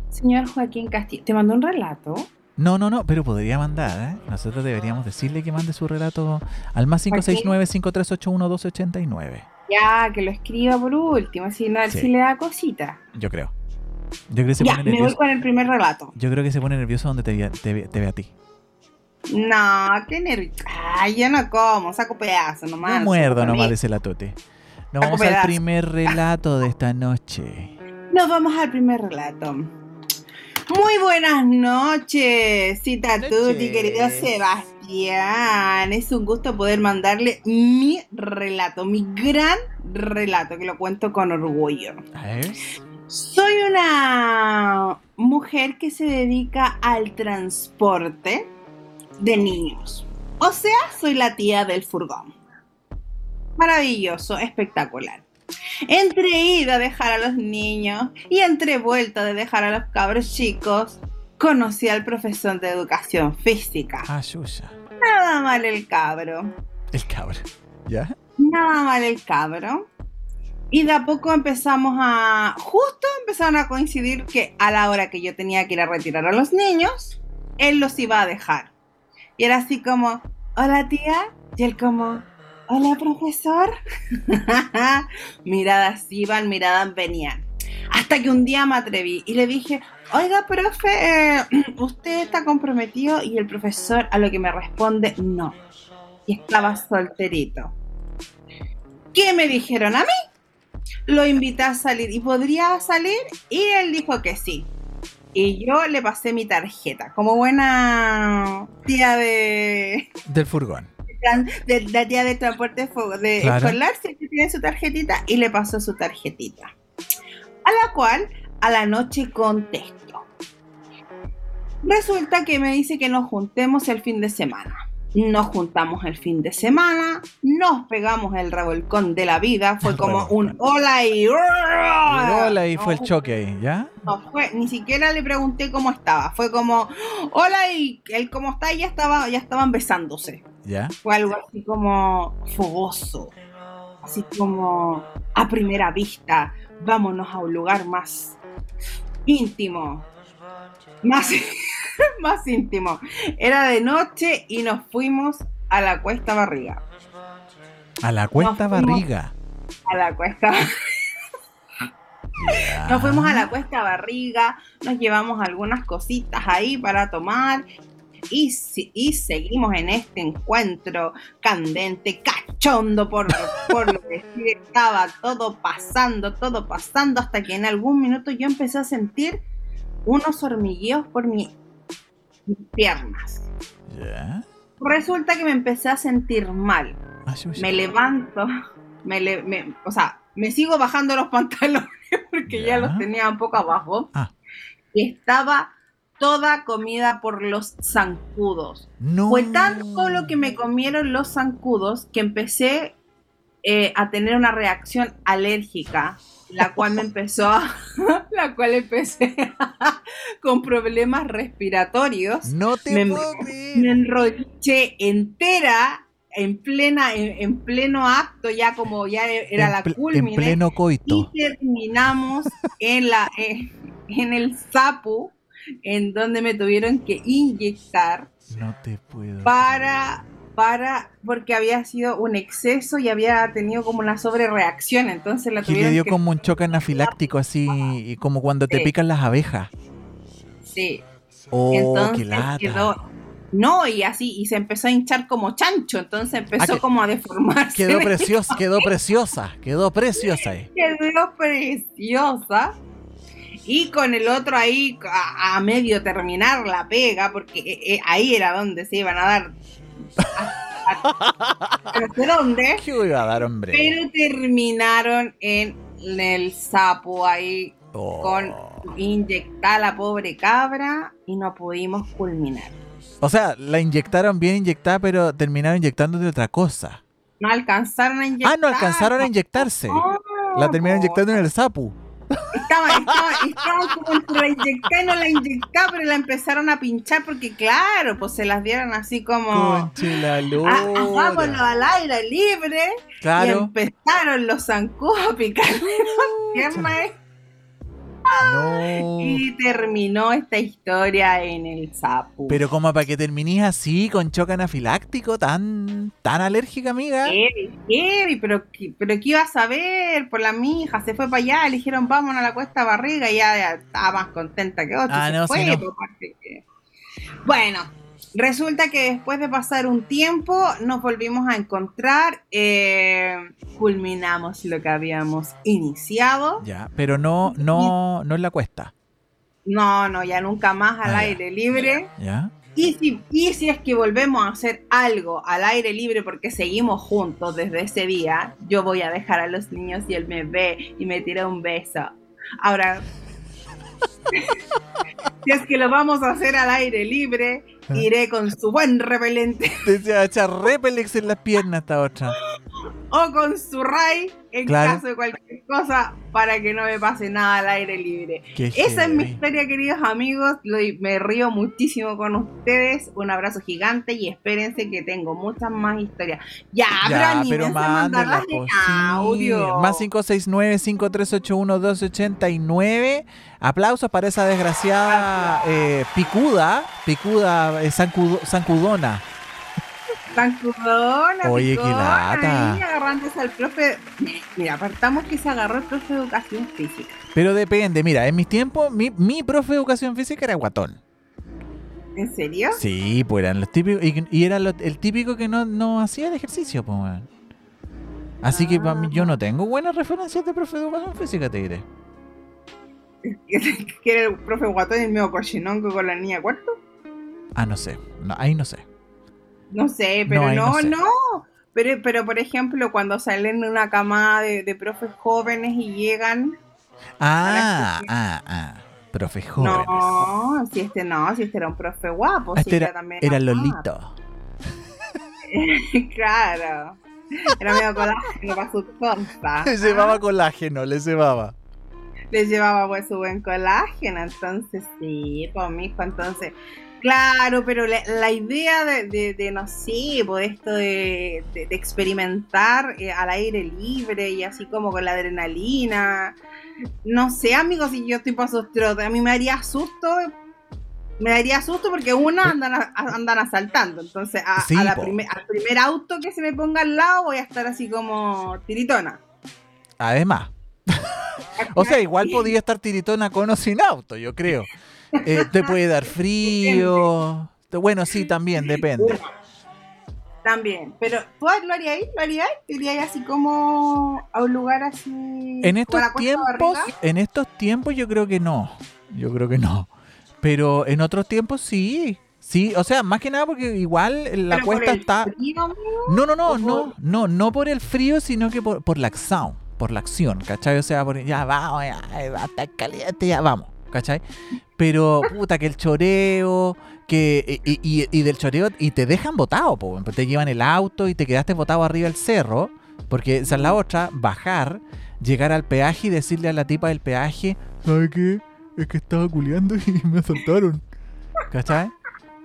Señor Joaquín Castillo. ¿Te mandó un relato? No, no, no, pero podría mandar, ¿eh? Nosotros deberíamos decirle que mande su relato al más 569-5381-1289. Ya, que lo escriba por último, si, no, Sí. si le da cosita. Yo creo. Yo creo que se Ya, pone me voy nervioso. con el primer relato. Yo creo que se pone nervioso donde te, ve- te ve- te ve a ti. No, qué nervio. Ay, yo no como, saco pedazos nomás. No muerdo nomás, mí. dice la Tote. Nos Saco vamos al primer relato de esta noche. Nos vamos al primer relato. Muy buenas noches, Cita. Tuti, querido Sebastián. Es un gusto poder mandarle mi relato, mi gran relato, que lo cuento con orgullo. A ver. Soy una mujer que se dedica al transporte de niños. O sea, soy la tía del furgón. Maravilloso, espectacular. Entre ir a dejar a los niños y entre vuelta de dejar a los cabros chicos, conocí al profesor de educación física. Ah, Yuya. Nada mal el cabro. El cabro. ¿Ya? Nada mal el cabro. Y de a poco empezamos a. Justo empezaron a coincidir que a la hora que yo tenía que ir a retirar a los niños, él los iba a dejar. Y era así como, hola tía. Y él como, hola profesor. miradas iban, miradas venían. Hasta que un día me atreví y le dije, oiga, profe, eh, ¿usted está comprometido? Y el profesor a lo que me responde, no. Y estaba solterito. ¿Qué me dijeron a mí? Lo invité a salir y podría salir y él dijo que sí. Y yo le pasé mi tarjeta, como buena tía de... Del furgón. De, la tía de transporte de escolar, siempre tiene su tarjetita y le pasó su tarjetita. A la cual a la noche contesto. Resulta que me dice que nos juntemos el fin de semana nos juntamos el fin de semana, nos pegamos el revolcón de la vida, fue como un hola y... hola y fue el choque ahí, ¿ya? No fue, ni siquiera le pregunté cómo estaba, fue como hola y el cómo está y ya estaba, ya estaban besándose. ¿Ya? Fue algo así como fogoso, así como a primera vista, vámonos a un lugar más íntimo, más más íntimo. Era de noche y nos fuimos a la Cuesta Barriga. ¿A la Cuesta Barriga? A la Cuesta Nos fuimos a la Cuesta Barriga, nos llevamos algunas cositas ahí para tomar y, y, seguimos en este encuentro candente, cachondo por, por lo que estaba todo pasando, todo pasando, hasta que en algún minuto yo empecé a sentir unos hormigueos por mi piernas. Resulta que me empecé a sentir mal. Ah, me levanto, me, o sea, me sigo bajando los pantalones porque ya los tenía un poco abajo. Ah. Y estaba toda comida por los zancudos. Fue tanto lo que me comieron los zancudos que empecé eh, a tener una reacción alérgica la cual me empezó a, la cual empecé con problemas respiratorios. No te me, puedo me enroché entera en plena en, pleno acto ya como ya era la culmine en pleno coito y terminamos en la en el sapo en donde me tuvieron que inyectar no te puedo para para porque había sido un exceso y había tenido como una sobrereacción, entonces la tuvieron le dio como un choque anafiláctico así, como cuando te pican las abejas. Sí. Oh, entonces Quedó, no, y así, y se empezó a hinchar como chancho, entonces empezó ah, como a deformarse. Quedó preciosa, quedó preciosa, quedó preciosa ahí. Quedó preciosa. Y con el otro ahí a, medio terminar la pega, porque eh, eh, ahí era donde se iban a dar no sé dónde. Pero terminaron en el sapo ahí oh. con inyectar a la pobre cabra y no pudimos culminar. O sea, la inyectaron bien inyectada, pero terminaron inyectando de otra cosa. No alcanzaron a inyectar. Ah, no alcanzaron a inyectarse. la terminaron inyectando en el sapo. Estaba, estaba, estaba como entre la inyectada y no la inyectaba, pero la empezaron a pinchar porque, claro, pues se las dieron así como. la Hagámoslo al aire libre. Claro. Y empezaron los zancudos a picar las y terminó esta historia en el sapo. Pero como para que terminís así, con choque anafiláctico, tan, tan alérgica, amiga. Heavy, pero, pero ¿qué ibas a ver? Por la mija, se fue para allá, le dijeron vámonos a la cuesta barriga y ya, estaba más contenta que otra. Ah, no, fue, Bueno, Resulta que después de pasar un tiempo nos volvimos a encontrar, eh, culminamos lo que habíamos iniciado. Ya, pero no, no, no en la cuesta. No, no, ya nunca más al ah, aire libre. Ya. Y si, y si es que volvemos a hacer algo al aire libre porque seguimos juntos desde ese día, yo voy a dejar a los niños y él me ve y me tira un beso. Ahora, si es que lo vamos a hacer al aire libre, iré con su buen repelente. Te echar repelex en las piernas esta otra. O con su ray en caso de cualquier cosa para que no me pase nada al aire libre. Esa es mi historia, queridos amigos. me río muchísimo con ustedes. Un abrazo gigante y espérense que tengo muchas más historias. Ya, ya pero mandarlas de audio. Más 569-5381-289. Aplausos para esa desgraciada eh, picuda, picuda eh, zancudona. Tan crudona, Oye, qué lata. ahí agarrándose al profe. Mira, apartamos que se agarró el profe de educación física. Pero depende, mira, en mis tiempos, mi, mi profe de educación física era guatón. ¿En serio? Sí, pues eran los típicos. Y, y era lo- el típico que no, no hacía el ejercicio, pues. Así que mí, yo no tengo buenas referencias de profe de educación física, te diré. que era el profe guatón y el medio cochinongo con la niña cuarto. Ah, no sé. No, ahí no sé. No sé, pero No, no. Pero, pero, por ejemplo, cuando salen una camada de, de profes jóvenes y llegan. Ah, ah, ah. Profe jóvenes. No, si este no, si este era un profe guapo. Ah, si este ella era, también era. Lolito. claro. Era medio colágeno para su consta. Le llevaba colágeno, le llevaba. Le llevaba pues su buen colágeno. Entonces, sí, pues mi hijo, entonces. Claro, pero la, la idea de, de, de, no sé, pues esto de, experimentar eh, al aire libre y así como con la adrenalina. No sé, amigos, si yo estoy para trotes, a mí me daría susto. Me daría susto porque una andan, a- andan asaltando. Entonces, a, Sí, a la prime- al primer auto que se me ponga al lado, voy a estar así como tiritona. Además. O sea, igual podía estar tiritona con o sin auto, yo creo. Eh, te puede dar frío. Bueno, sí, también, depende. También, pero ¿tú lo harías ahí? ¿Lo harías? ¿Te irías así como a un lugar así? En estos tiempos, en estos tiempos yo creo que no. Yo creo que no. Pero en otros tiempos sí. Sí, o sea, más que nada porque igual la cuesta el está... frío. No, no, no, ¿O no, por- no, no por el frío, sino que por, por la acción, por la acción, ¿cachai? O sea, por, ya vamos, ya, va estar caliente, ya vamos, ¿cachai? Pero, puta, que el choreo, que, y, del choreo, y te dejan botado, po, te llevan el auto y te quedaste botado arriba del cerro, porque esa es la otra, bajar, llegar al peaje y decirle a la tipa del peaje, ¿sabe qué? Es que estaba culeando y me asaltaron, ¿cachai?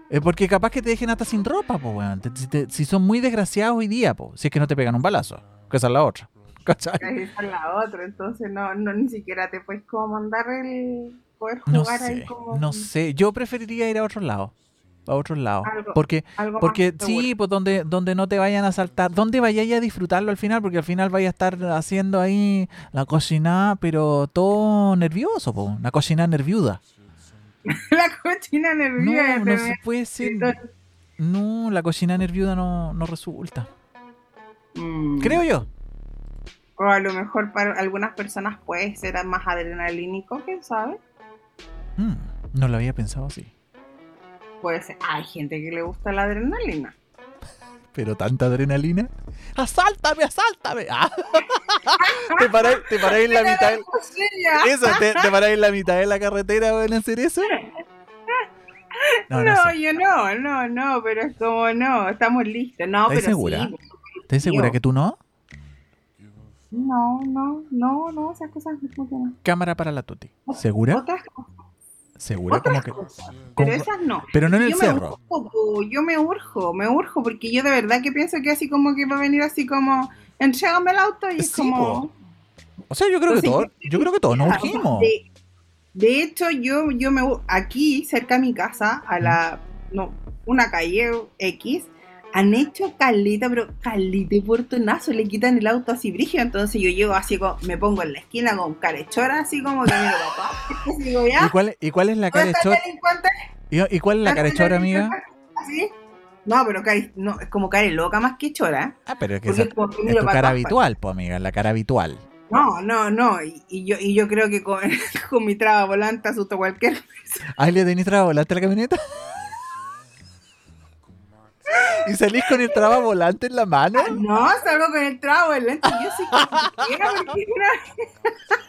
Es porque capaz que te dejen hasta sin ropa, po, weón. Si son muy desgraciados hoy día, po. Si es que no te pegan un balazo. Que esa es la otra. ¿Cachai? Esa es la otra, entonces no, no ni siquiera te puedes como mandar el poder No ahí sé, como no sé. Yo preferiría ir a otro lado. A otro lado. Algo- Porque, algo porque sí, pues donde, donde no te vayan a saltar. Donde vayáis a disfrutarlo al final, porque al final vaya a estar haciendo ahí la cocinada, pero todo nervioso, po. Una cocinada nerviuda. la cochina No, nerviosa. no se puede ser. No, la cocinada nerviuda no, no resulta. Mm. Creo yo. O a lo mejor para algunas personas puede ser más adrenalínico, quién sabe. Mm, no lo había pensado así. Puede ser. Hay gente que le gusta la adrenalina. Pero tanta adrenalina. ¡Asáltame, asáltame! Ah. te paráis te paráis en la mitad del... Eso, te, te paráis en la mitad de la carretera van a hacer eso. No, No, no yo no, no, no, pero es como no, estamos listos. No, ¿Estás pero segura? sí. ¿Estás segura que tú no? No, no, no, no, esas cosas no funcionan. Cámara para la tuti. ¿Segura? Otras cosas, ¿Segura? otras Como que... cosas, como- pero esas no. Pero no en el yo cerro. Me urjo, yo me urjo, me urjo, porque yo de verdad que pienso que así como que va a venir así como, entrégame el auto y es Sí, como... O sea, yo creo que todos, yo creo que todos nos urgimos. De, de hecho, yo, yo me aquí, cerca de mi casa, a la no, una calle X, han hecho caleta, pero caleta de portonazo, le quitan el auto así brígido, entonces yo llego así como, me pongo en la esquina con carechora, así como que miro papá, y digo, ¿Y cuál, ¿Y cuál es la ¿dónde está el carechora? delincuente? ¿Y, y cuál es la ¿Dónde está el carechora, amiga? ¿Así? No, pero care- no, es como care loca más que chora. Ah, pero es que esa es como es tu cara habitual, pues, amiga, la cara habitual. No, no, no, y, y yo, y yo creo que con, con mi traba volante asusto a cualquier ¿Ay, le tenés traba volante a la camioneta? ¿Y salís con el traba volante en la mano? No, salgo con el trago delante. Yo sí que quiero, porque una-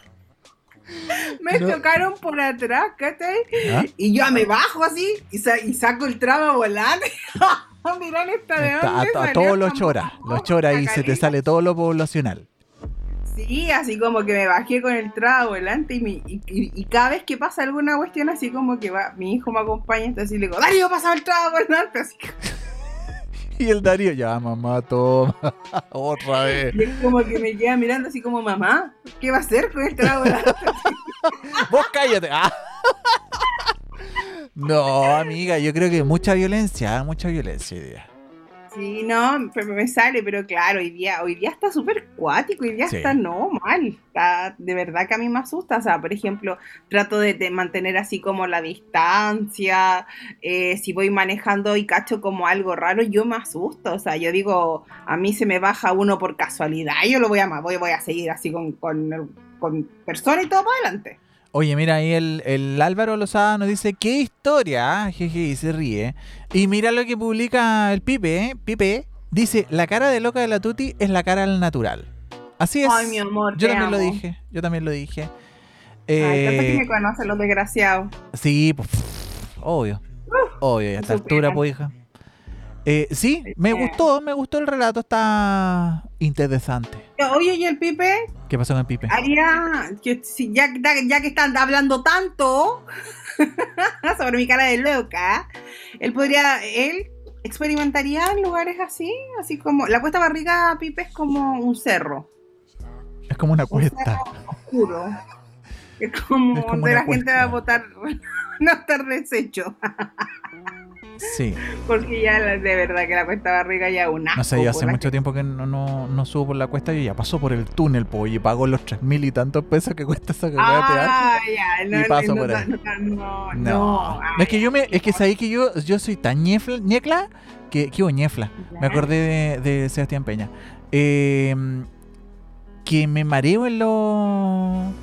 Me No. tocaron por atrás, ¿cachai? ¿Ah? Y yo me bajo así y, sa- y saco el trago volante. Miran esta de a, a todos los choras, los choras y se te sale todo lo poblacional. Sí, así como que me bajé con el trago volante y, mi- y, y- cada vez que pasa alguna cuestión así como que va, mi hijo me acompaña, entonces le digo, Darío, pasa el trago volante. Así Y el Darío, ya mamá, toma, otra vez. y es como que me queda mirando así como, mamá, ¿qué va a hacer con el trago? Vos cállate. Ah. No, amiga, yo creo que mucha violencia, ¿eh? mucha violencia día. Sí, no, pero me sale, pero claro, hoy día, hoy día está súper cuático, hoy día está no mal, está de verdad que a mí me asusta, o sea, por ejemplo, trato de, mantener así como la distancia, eh, si voy manejando y cacho como algo raro, yo me asusto, o sea, yo digo, a mí se me baja uno por casualidad, yo lo voy a, voy, voy a seguir así con, con, con persona y todo para adelante. Oye, mira ahí el, el Álvaro Lozada nos dice, qué historia, ah, jeje, y se ríe. Y mira lo que publica el Pipe, ¿eh? Pipe dice, la cara de loca de la Tuti es la cara al natural. Así es. Ay, mi amor, Yo también lo dije, yo también lo dije. Ay, eh, que me conocen los desgraciados. Sí, pues, obvio. obvio, y a esta altura, pues, hija. Eh, sí, me gustó, me gustó el relato, está interesante. Oye, ¿y el Pipe? ¿Qué pasó con el Pipe? Haría, que, si ya, ya que están hablando tanto sobre mi cara de loca, él podría, él experimentaría en lugares así, así como, la cuesta barriga Pipe es como un cerro. Es como una cuesta. oscuro. Es como, donde la gente va a votar, no estar deshecho. Sí. Porque ya de verdad que la cuesta barriga ya una. No sé, yo hace mucho tiempo que no, no, no, subo por la cuesta y ya paso por el túnel, po, y pago los tres mil y tantos pesos que cuesta esa carrera ah, ya, no, y paso por ahí. No, no, es que yo me, es que sabéis que yo, yo soy tan ñefla, ñecla que, que ñefla. Me acordé de, Sebastián Peña. Em, que me mareo en los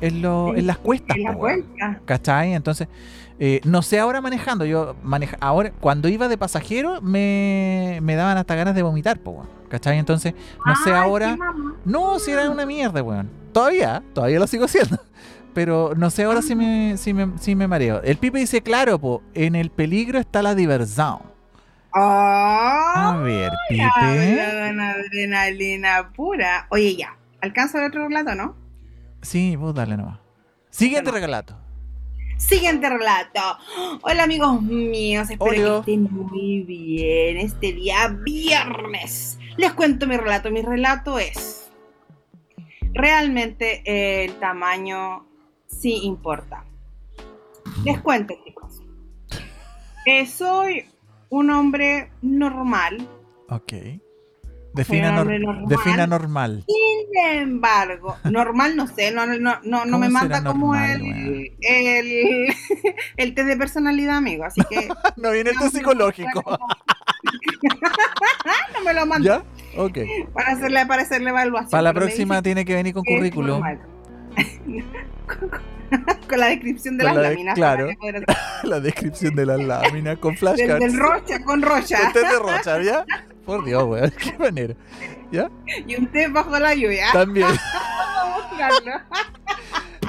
en, lo, en las cuestas. En la ¿Cachai? Entonces, eh, no sé ahora manejando, yo maneja, ahora cuando iba de pasajero me, daban hasta ganas de vomitar, po, ¿cachai? Entonces, no sé ahora. No, si era una mierda, weón. Todavía, todavía lo sigo haciendo. Pero no sé ahora si me, si me, si me mareo. El Pipe dice, claro, po, en el peligro está la diversión. a ver, Pipe. adrenalina pura. Oye, ya. ¿Alcanza el otro relato, no? Sí, vos dale nomás. Siguiente relato. Siguiente relato. Hola amigos míos, espero que estén muy bien este día viernes. Les cuento mi relato. Mi relato es, realmente el tamaño sí importa. Les cuento chicos. soy un hombre normal. Ok. Defina, normal. Sin embargo, normal no sé, no, no, no, no me manda como el, el, el, test de personalidad, amigo. Así que. no viene el test psicológico. no me lo manda. ¿Ya? Ok. Para hacerle, para hacerle evaluación. Para la próxima tiene que venir con currículum. con la descripción de las láminas. Claro. la descripción de las láminas con flashcards. Del, del rocha, con rocha. El test de rocha, ¿ya? Por Dios, weón, qué manera. ¿Ya? Y un té bajo la lluvia. También.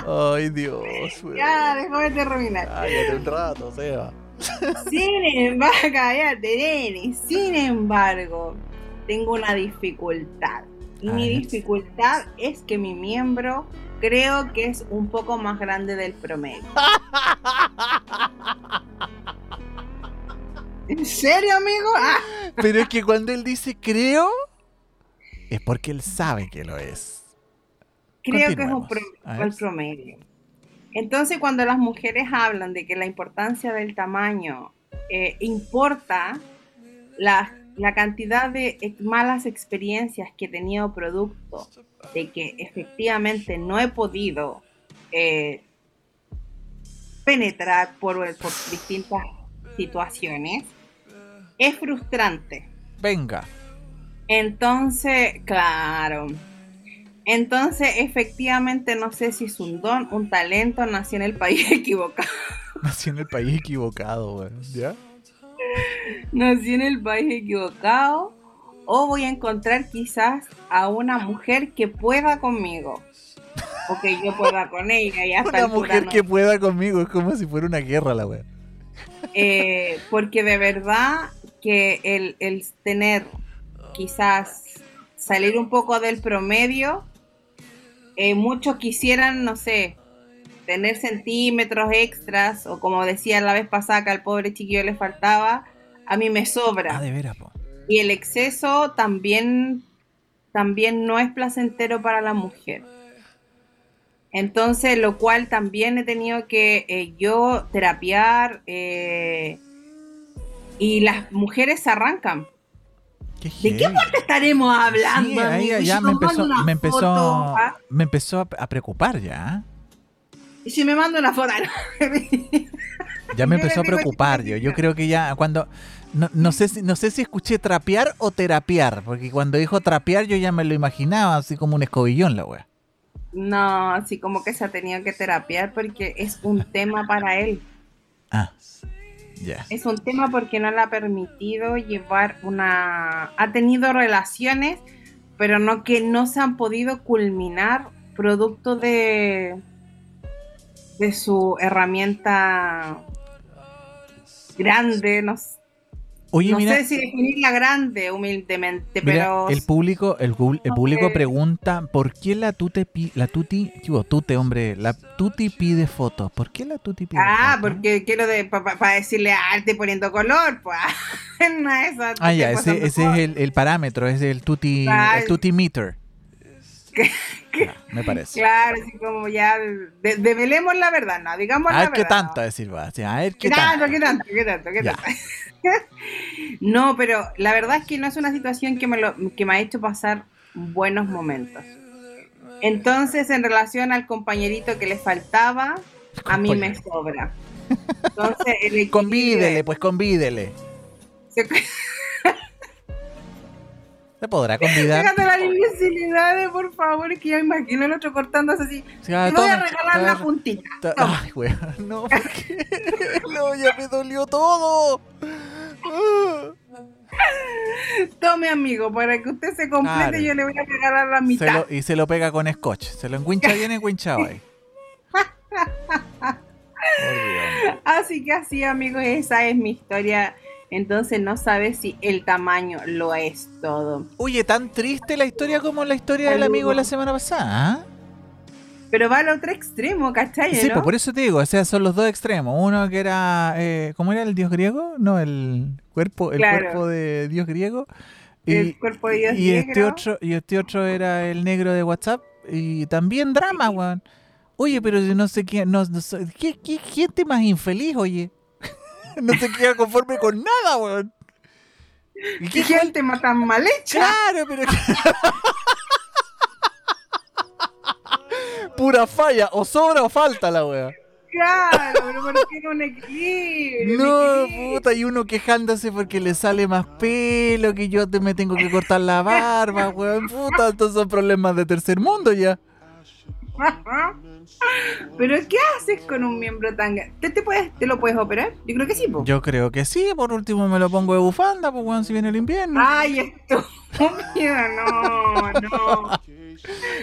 Ay, Dios, weón. Ya, déjame terminar. Cállate un rato, Seba. Sin embargo, cállate, nene. Sin embargo, tengo una dificultad. Y mi dificultad es que mi miembro creo que es un poco más grande del promedio. ¿En serio, amigo? Ah. Pero es que cuando él dice creo, es porque él sabe que lo es. Creo que es un el promedio. Entonces, cuando las mujeres hablan de que la importancia del tamaño eh, importa, la, cantidad de malas experiencias que he tenido producto de que efectivamente no he podido eh, penetrar por, por distintas situaciones, es frustrante. Venga. Entonces, claro. Entonces, efectivamente, no sé si es un don, un talento, nací en el país equivocado. Nací en el país equivocado, ¿Ya? Nací en el país equivocado. O voy a encontrar quizás a una mujer que pueda conmigo. O que yo pueda con ella. Y una mujer que pueda conmigo. Es como si fuera una guerra la wea. Eh, porque de verdad que el, tener quizás salir un poco del promedio, eh, muchos quisieran, no sé, tener centímetros extras o como decía la vez pasada que al pobre chiquillo le faltaba, a mí me sobra. Ah, de veras, Y el exceso también, también no es placentero para la mujer. Entonces, lo cual también he tenido que eh, yo terapiar eh, y las mujeres arrancan. ¿De qué parte estaremos hablando? Sí, ahí amigo? Ya me empezó, una me empezó, foto, ¿ah? me empezó a, preocupar ya. Y si me manda una foto. Ya me empezó a preocupar yo. Yo creo que ya cuando no, no sé si no sé si escuché trapear o terapiar, porque cuando dijo trapear yo ya me lo imaginaba así como un escobillón la wea. No, así como que se ha tenido que terapiar porque es un tema para él. Ah. Es un tema porque no le ha permitido llevar una... Ha tenido relaciones, pero no que no se han podido culminar producto de de su herramienta grande, no, s- Oye, no mira, sé si definirla grande humildemente, mira, pero el público, el, el público sé. pregunta ¿por qué la tute pi- la tuti, digo, tute, hombre, la tuti pide fotos? ¿Por qué la tuti pide Ah, fotos? porque quiero de para decirle ah, estoy poniendo color, pues. no es eso, Ah, ya, ese, ese es el, el parámetro, es el tuti, Ah, el tuti meter. ¿Qué- Ya, me parece. Claro, así como ya de- develemos la verdad, no, digamos A la ver qué verdad. tanto, a decir, va. Sí, A ver ¿Qué qué tanto, tanto. qué tanto, qué tanto, qué tanto? no, pero la verdad es que no es una situación que me, lo, que me ha hecho pasar buenos momentos. Entonces, en relación al compañerito que le faltaba, a mí me sobra. Entonces, el equilibrio- Convídele, pues convídele. Se- ¿Se podrá convidar? Fíjate las imbecilidades, por favor, que ya me imagino el otro cortándose así. Sí, ah, Te voy a regalar la puntita. Ay, weón, no, ¿por qué? No, ya me dolió todo. Tome, amigo, para que usted se complete, Claro. yo le voy a regalar la Se mitad. lo- y se lo pega con scotch. Se lo enguincha bien enguinchado ahí. Así que así, amigos, esa es mi historia. Entonces no sabes si el tamaño lo es todo. Oye, tan triste la historia como la historia del amigo de la semana pasada. ¿ah? Pero va al otro extremo, ¿cachai? Sí, no? pues por eso te digo, o sea, son los dos extremos. Uno que era, eh, ¿cómo era el dios griego? No, el cuerpo, el Claro. cuerpo de dios griego. Y, el cuerpo de Dios y este otro, y este otro era el negro de WhatsApp. Y también drama, weón. Oye, pero yo no sé quién, no, no sé- ¿qué, qué gente más infeliz, oye? no se queda conforme con nada, weón. ¿Y ¿Qué gente más tan mal hecha? Claro, pero. Pura falla, o sobra o falta la wea. Claro, pero ¿por qué no un equilibrio? un No, equilibrio? puta, y uno quejándose porque le sale más pelo, que yo te- me tengo que cortar la barba, weón. Puta, estos son problemas de tercer mundo ya. Pero ¿qué haces con un miembro tan grande? ¿Te, te, puedes, ¿Te lo puedes operar? Yo creo que sí, po. Yo creo que sí, por último me lo pongo de bufanda, pues weón, si viene el invierno. Ay, estúpido, no, no.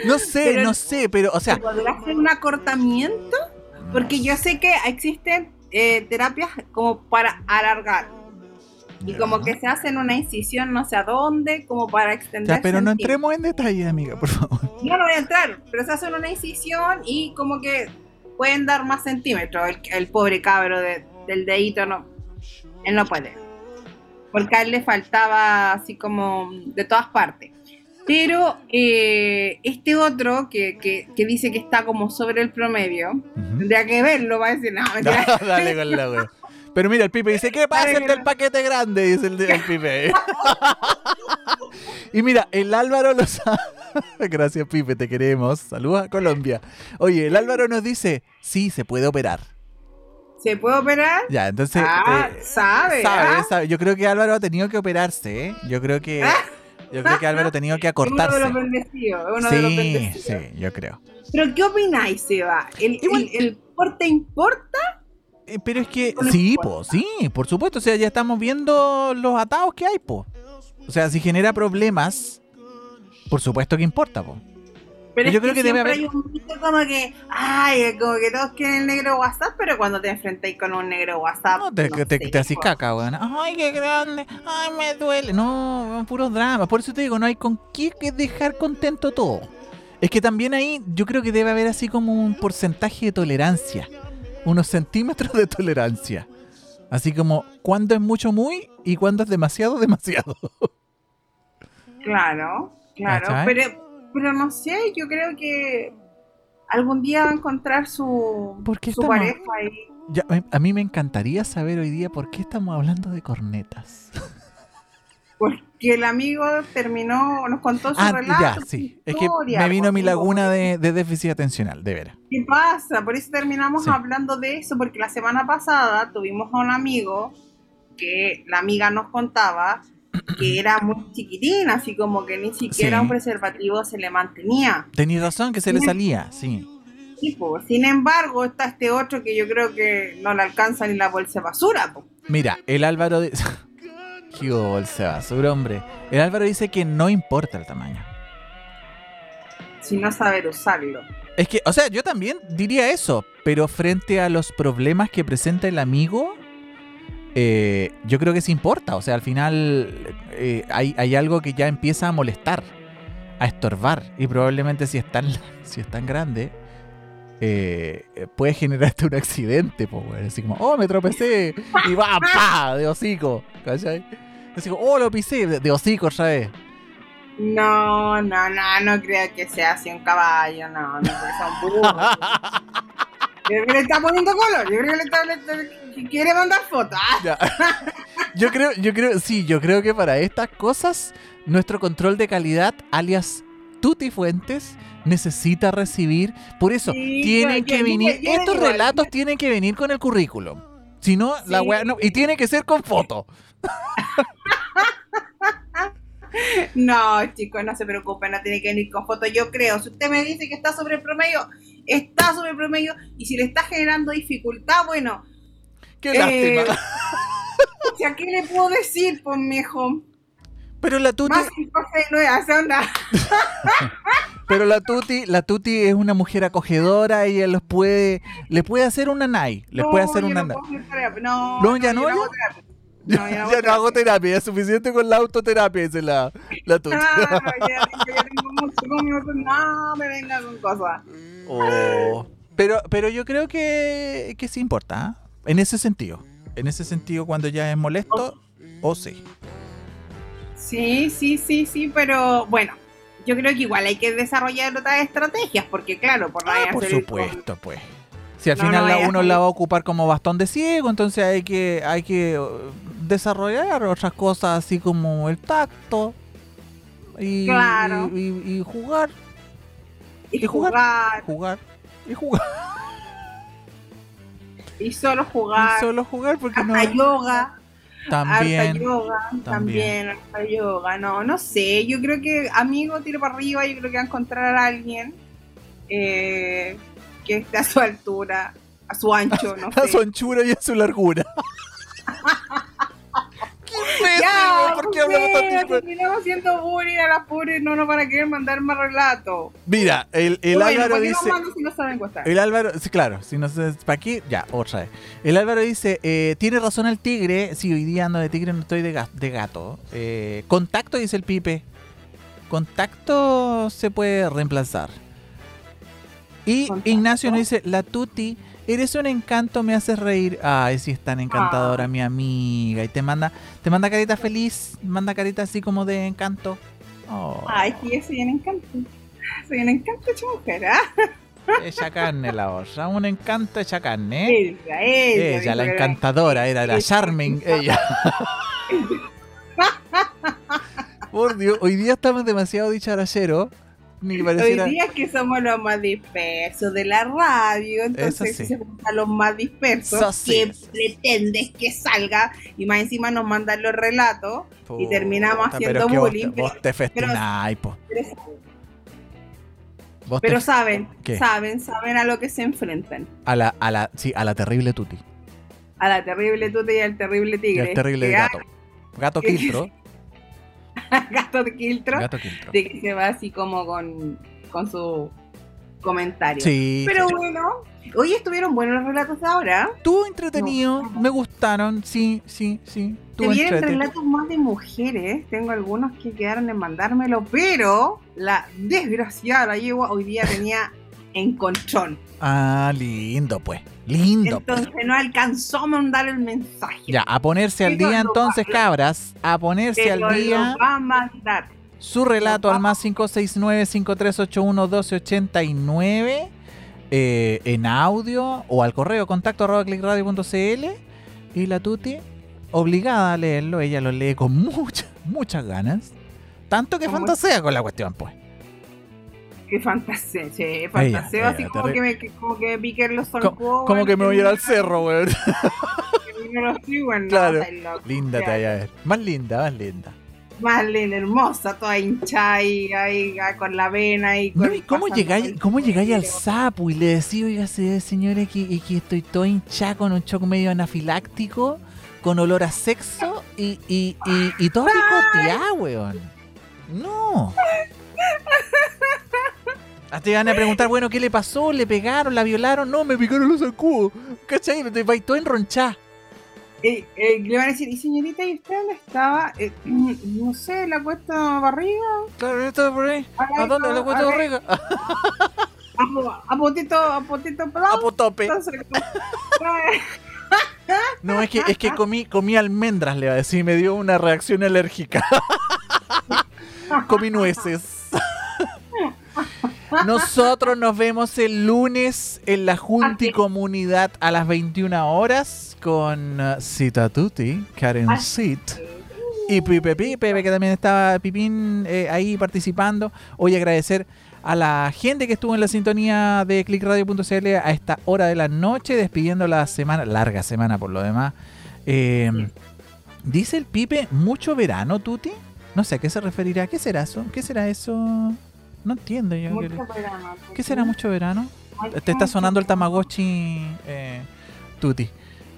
No sé, pero- no sé, pero, o sea, ¿Se podrá hacer un acortamiento? Porque yo sé que existen eh, terapias como para alargar. Y como que se hacen una incisión no sé a dónde, como para extender. pero no entremos en detalle, amiga, por favor. No, no voy a entrar, pero se hacen una incisión y como que pueden dar más centímetros. El, el pobre cabro de- del dedito no, él no puede. Porque a él le faltaba así como de todas partes. Pero eh, este otro que, que- que dice que está como sobre el promedio, Ujú. tendría que verlo, va a decir, no, mentira. Dale con la wea. Pero mira, el Pipe dice, ¿qué pasa el del paquete grande? Dice el, el Pipe. y mira, el Álvaro lo sabe. Gracias, Pipe, te queremos. Saludos a Colombia. Oye, el Álvaro nos dice, sí, se puede operar. ¿Se puede operar? Ya, entonces... ah, eh, sabe. sabe, ah. sabe. Yo creo que Álvaro ha tenido que operarse, ¿eh? Yo creo que... Yo creo que Álvaro ha tenido que Es Uno de acortarse. los bendecidos. Uno de los Sí, bendecidos. sí, yo creo. Pero ¿qué opináis, Seba? ¿El, Igual- el, el porte importa? Eh, Pero es que, sí, po, sí, por supuesto. O sea, ya estamos viendo los atados que hay, po. O sea, si genera problemas, por supuesto que importa, po. Pero Yo es creo que debe siempre haber- hay un mito como que, ay, como que todos quieren el negro WhatsApp, pero cuando te enfrentáis con un negro WhatsApp, No, te, no te, te haces caca, weón. Ay, qué grande. Ay, me duele. No, puros dramas. Por eso te digo, no hay con qué que dejar contento todo. Es que también ahí yo creo que debe haber así como un porcentaje de tolerancia. Unos centímetros de tolerancia. Así como cuándo es mucho muy y cuándo es demasiado demasiado. Claro, claro. ¿Cachai? Pero, pero no sé, yo creo que algún día va a encontrar su, ¿Por qué su pareja y Ya, a- a mí me encantaría saber hoy día por qué estamos hablando de cornetas. Porque el amigo terminó, nos contó su Ah, relato. ya, su sí. Es que me vino mi laguna de, de déficit atencional, de veras. ¿Qué pasa? Por eso terminamos Sí. hablando de eso, porque la semana pasada tuvimos a un amigo que la amiga nos contaba que era muy chiquitín, así como que ni siquiera Sí. un preservativo se le mantenía. Tenías razón que se le Sí. salía, sí. Sin embargo, está este otro que yo creo que no le alcanza ni la bolsa de basura. pues. Mira, el Álvaro dice. Qué hombre. El Álvaro dice que no importa el tamaño. sin no saber usarlo. Es que, o sea, yo también diría eso, pero frente a los problemas que presenta el amigo, eh, yo creo que sí importa. O sea, al final eh, hay, hay algo que ya empieza a molestar, a estorbar, y probablemente si es tan, si es tan grande, eh, puede generarte un accidente, pues, así como, oh, me tropecé, y va, pa, de hocico, ¿cachai? Así como, oh, lo pisé, de, de hocico vez. No, no, no, no creo que sea así un caballo, no, no creo que sea un burro. Yo creo que le está poniendo color, yo creo que le está, le está- quiere mandar fotos. Yo creo, yo creo, sí, yo creo que para estas cosas, nuestro control de calidad, alias Tuti Fuentes, necesita recibir. Por eso, Sí, tienen que venir. estos relatos tienen que venir con el currículum. Si no, la weá no. Y tiene que ser con foto. No, chicos, no se preocupen, no tiene que venir con fotos. Yo creo, si usted me dice que está sobre el promedio, está sobre el promedio. Y si le está generando dificultad, bueno, Qué Eh, lástima. ¿a qué le puedo decir, pues, mijo? Pero la Tuti, Más imposible no es hacer onda. pero la Tuti, la Tuti es una mujer acogedora, ella los puede, le puede hacer una nai, le puede hacer una no. No, No, ya no, No, yo no ya hago no hago terapia, es suficiente con la autoterapia, dice la, la Tuti. Claro, ya tengo, ya tengo mucho conmigo, no me venga con cosas. Oh. Pero, pero yo creo que, que sí importa, ¿ah? en ese sentido. En ese sentido, cuando ya es molesto, o sí. Sí, sí, sí, sí, pero bueno, yo creo que igual hay que desarrollar otras estrategias, porque claro, por, Ah, por con- supuesto, pues. Si al No, final no uno la va a ocupar como bastón de ciego, entonces hay que, hay que uh, desarrollar otras cosas así como el tacto y, Claro. y, y- y jugar, y y jugar. y jugar. y solo Y jugar, solo jugar porque no. hasta harta También. yoga, también, harta yoga, no, no sé, yo creo que amigo tiro para arriba, yo creo que va a encontrar a alguien eh, que esté a su altura, a su ancho, no A sé. su anchura y a su largura. ¡Qué imbécil, Ya! ¿Por qué hablamos pues, tanto? terminamos haciendo bullying a las pobres no nos van a querer mandar más relatos. Mira, el, el Bueno, Álvaro ¿por qué dice. si no saben? El Álvaro, sí, claro, si no sé, para aquí, ya, otra vez. El Álvaro dice, eh, tiene razón el tigre, sí, hoy día ando de tigre, no estoy de, ga- de gato. Eh, contacto, dice el Pipe. Contacto se puede reemplazar. Y. Ignacio nos dice, la tuti, eres un encanto, me haces reír. Ay, sí es tan encantadora Ah. mi amiga. Y te manda, te manda carita feliz, manda carita así como de encanto. Oh, Ay, sí, soy un encanto. Soy un encanto mujer, ¿ah? Hecha carne la otra, un encanto hecha carne. ¿eh? Ella, ella. Ella, la encantadora, era la charming, ella. Por Dios, hoy día estamos demasiado dicharacheros. Ni que pareciera. Hoy día es que somos los más dispersos de la radio, entonces sí. se juntan los más dispersos, sí, que pretendes que salga y más encima nos mandan los relatos y terminamos haciendo vos bullying, te- Vos, pero- te pero, saben, ¿Qué? saben, saben a lo que se enfrentan. a la, a la, sí, a la terrible tuti. A la terrible tuta y al terrible Y tigre. al terrible Que gato. Gato quiltro. gato de Quiltro, Gato quiltro. de que se va así como con, con su comentario. Sí. Pero sí. bueno, hoy estuvieron buenos los relatos ahora. Estuvo entretenido, No. me gustaron, sí, sí, sí. Se vienen relatos más de mujeres. Tengo algunos que quedaron en mandármelo, pero la desgraciada yegua hoy día tenía encontrón. Ah, lindo, pues. Lindo, pues. Entonces no alcanzó a mandar el mensaje. Ya, a ponerse al día entonces, va- cabras. A ponerse al día. va a mandar. Su relato al más 569-5381-1289 eh, en audio o al correo contacto arroba y la Tuti obligada a leerlo, ella lo lee con mucha, muchas ganas. Tanto que fantasea con la cuestión, pues. Qué fantasía, che, fantaseo Ella, así ella, como que me, que- como que los Co- zancudos. como que me voy a ir al cerro, weón. No lo Claro. locos, Linda te ya. vaya a ver. Más linda, más linda. Más linda, hermosa, toda hinchada ahí, ahí, ah, con la vena y No, con ¿y ¿Cómo llegáis, cómo llegáis al sapo y le decís, oiga, se- señora, que, y que estoy todo hinchada con un choco medio anafiláctico, con olor a sexo y, y, y, y todo picoteado, weón? No. Hasta te van a preguntar, bueno, ¿qué le pasó? ¿Le pegaron? ¿La violaron? No, me picaron los zancudos. ¿Cachai? Te vais todo enronchada. Eh, eh, le van a decir, ¿y señorita, y usted dónde estaba? Eh, no sé, la cuesta barriga. Claro, esto por ahí. ¿A dónde le cuento A ver, rica? A, a potito, a potito A pelado. potope. Entonces, No, es que, es que comí, comí almendras, le va a decir, me dio una reacción alérgica. comí nueces. Nosotros nos vemos el lunes en la Junti. Comunidad a las 21 horas con uh, Cita Tutti, Karen. Sit y Pipe Pipe, que también estaba Pipín eh, ahí participando. Hoy agradecer a la gente que estuvo en la sintonía de clickradio.cl a esta hora de la noche, despidiendo la semana, larga semana por lo demás. Eh, dice el Pipe, mucho verano, Tuti. No sé a qué se referirá. ¿Qué será eso? ¿Qué será eso? No entiendo yo. mucho ¿Qué, verano, qué será mucho verano? Ay, Te está sonando el. Tamagotchi, eh, Tuti.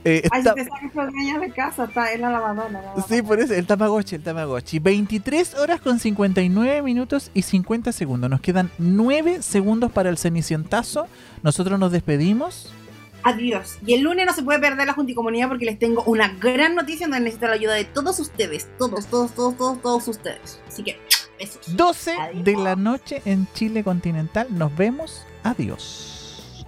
Eh, Ay, está- si te los dueños de casa, está en la lavadora. la lavadora. Sí, por eso, el Tamagotchi, el Tamagotchi. 23 horas con 59 minutos y 50 segundos. Nos quedan 9 segundos para el cenicientazo. Nosotros nos despedimos. Adiós. Y el lunes no se puede perder la Junta y Comunidad porque les tengo una gran noticia donde necesito la ayuda de todos ustedes. Todos, todos, todos, todos, todos ustedes. Así que, besos. 12 Adiós. de la noche en Chile continental. Nos vemos. Adiós.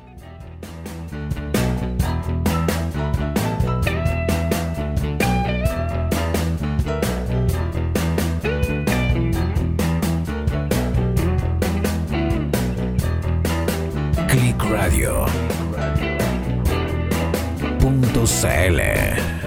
Click Radio. Punto CL.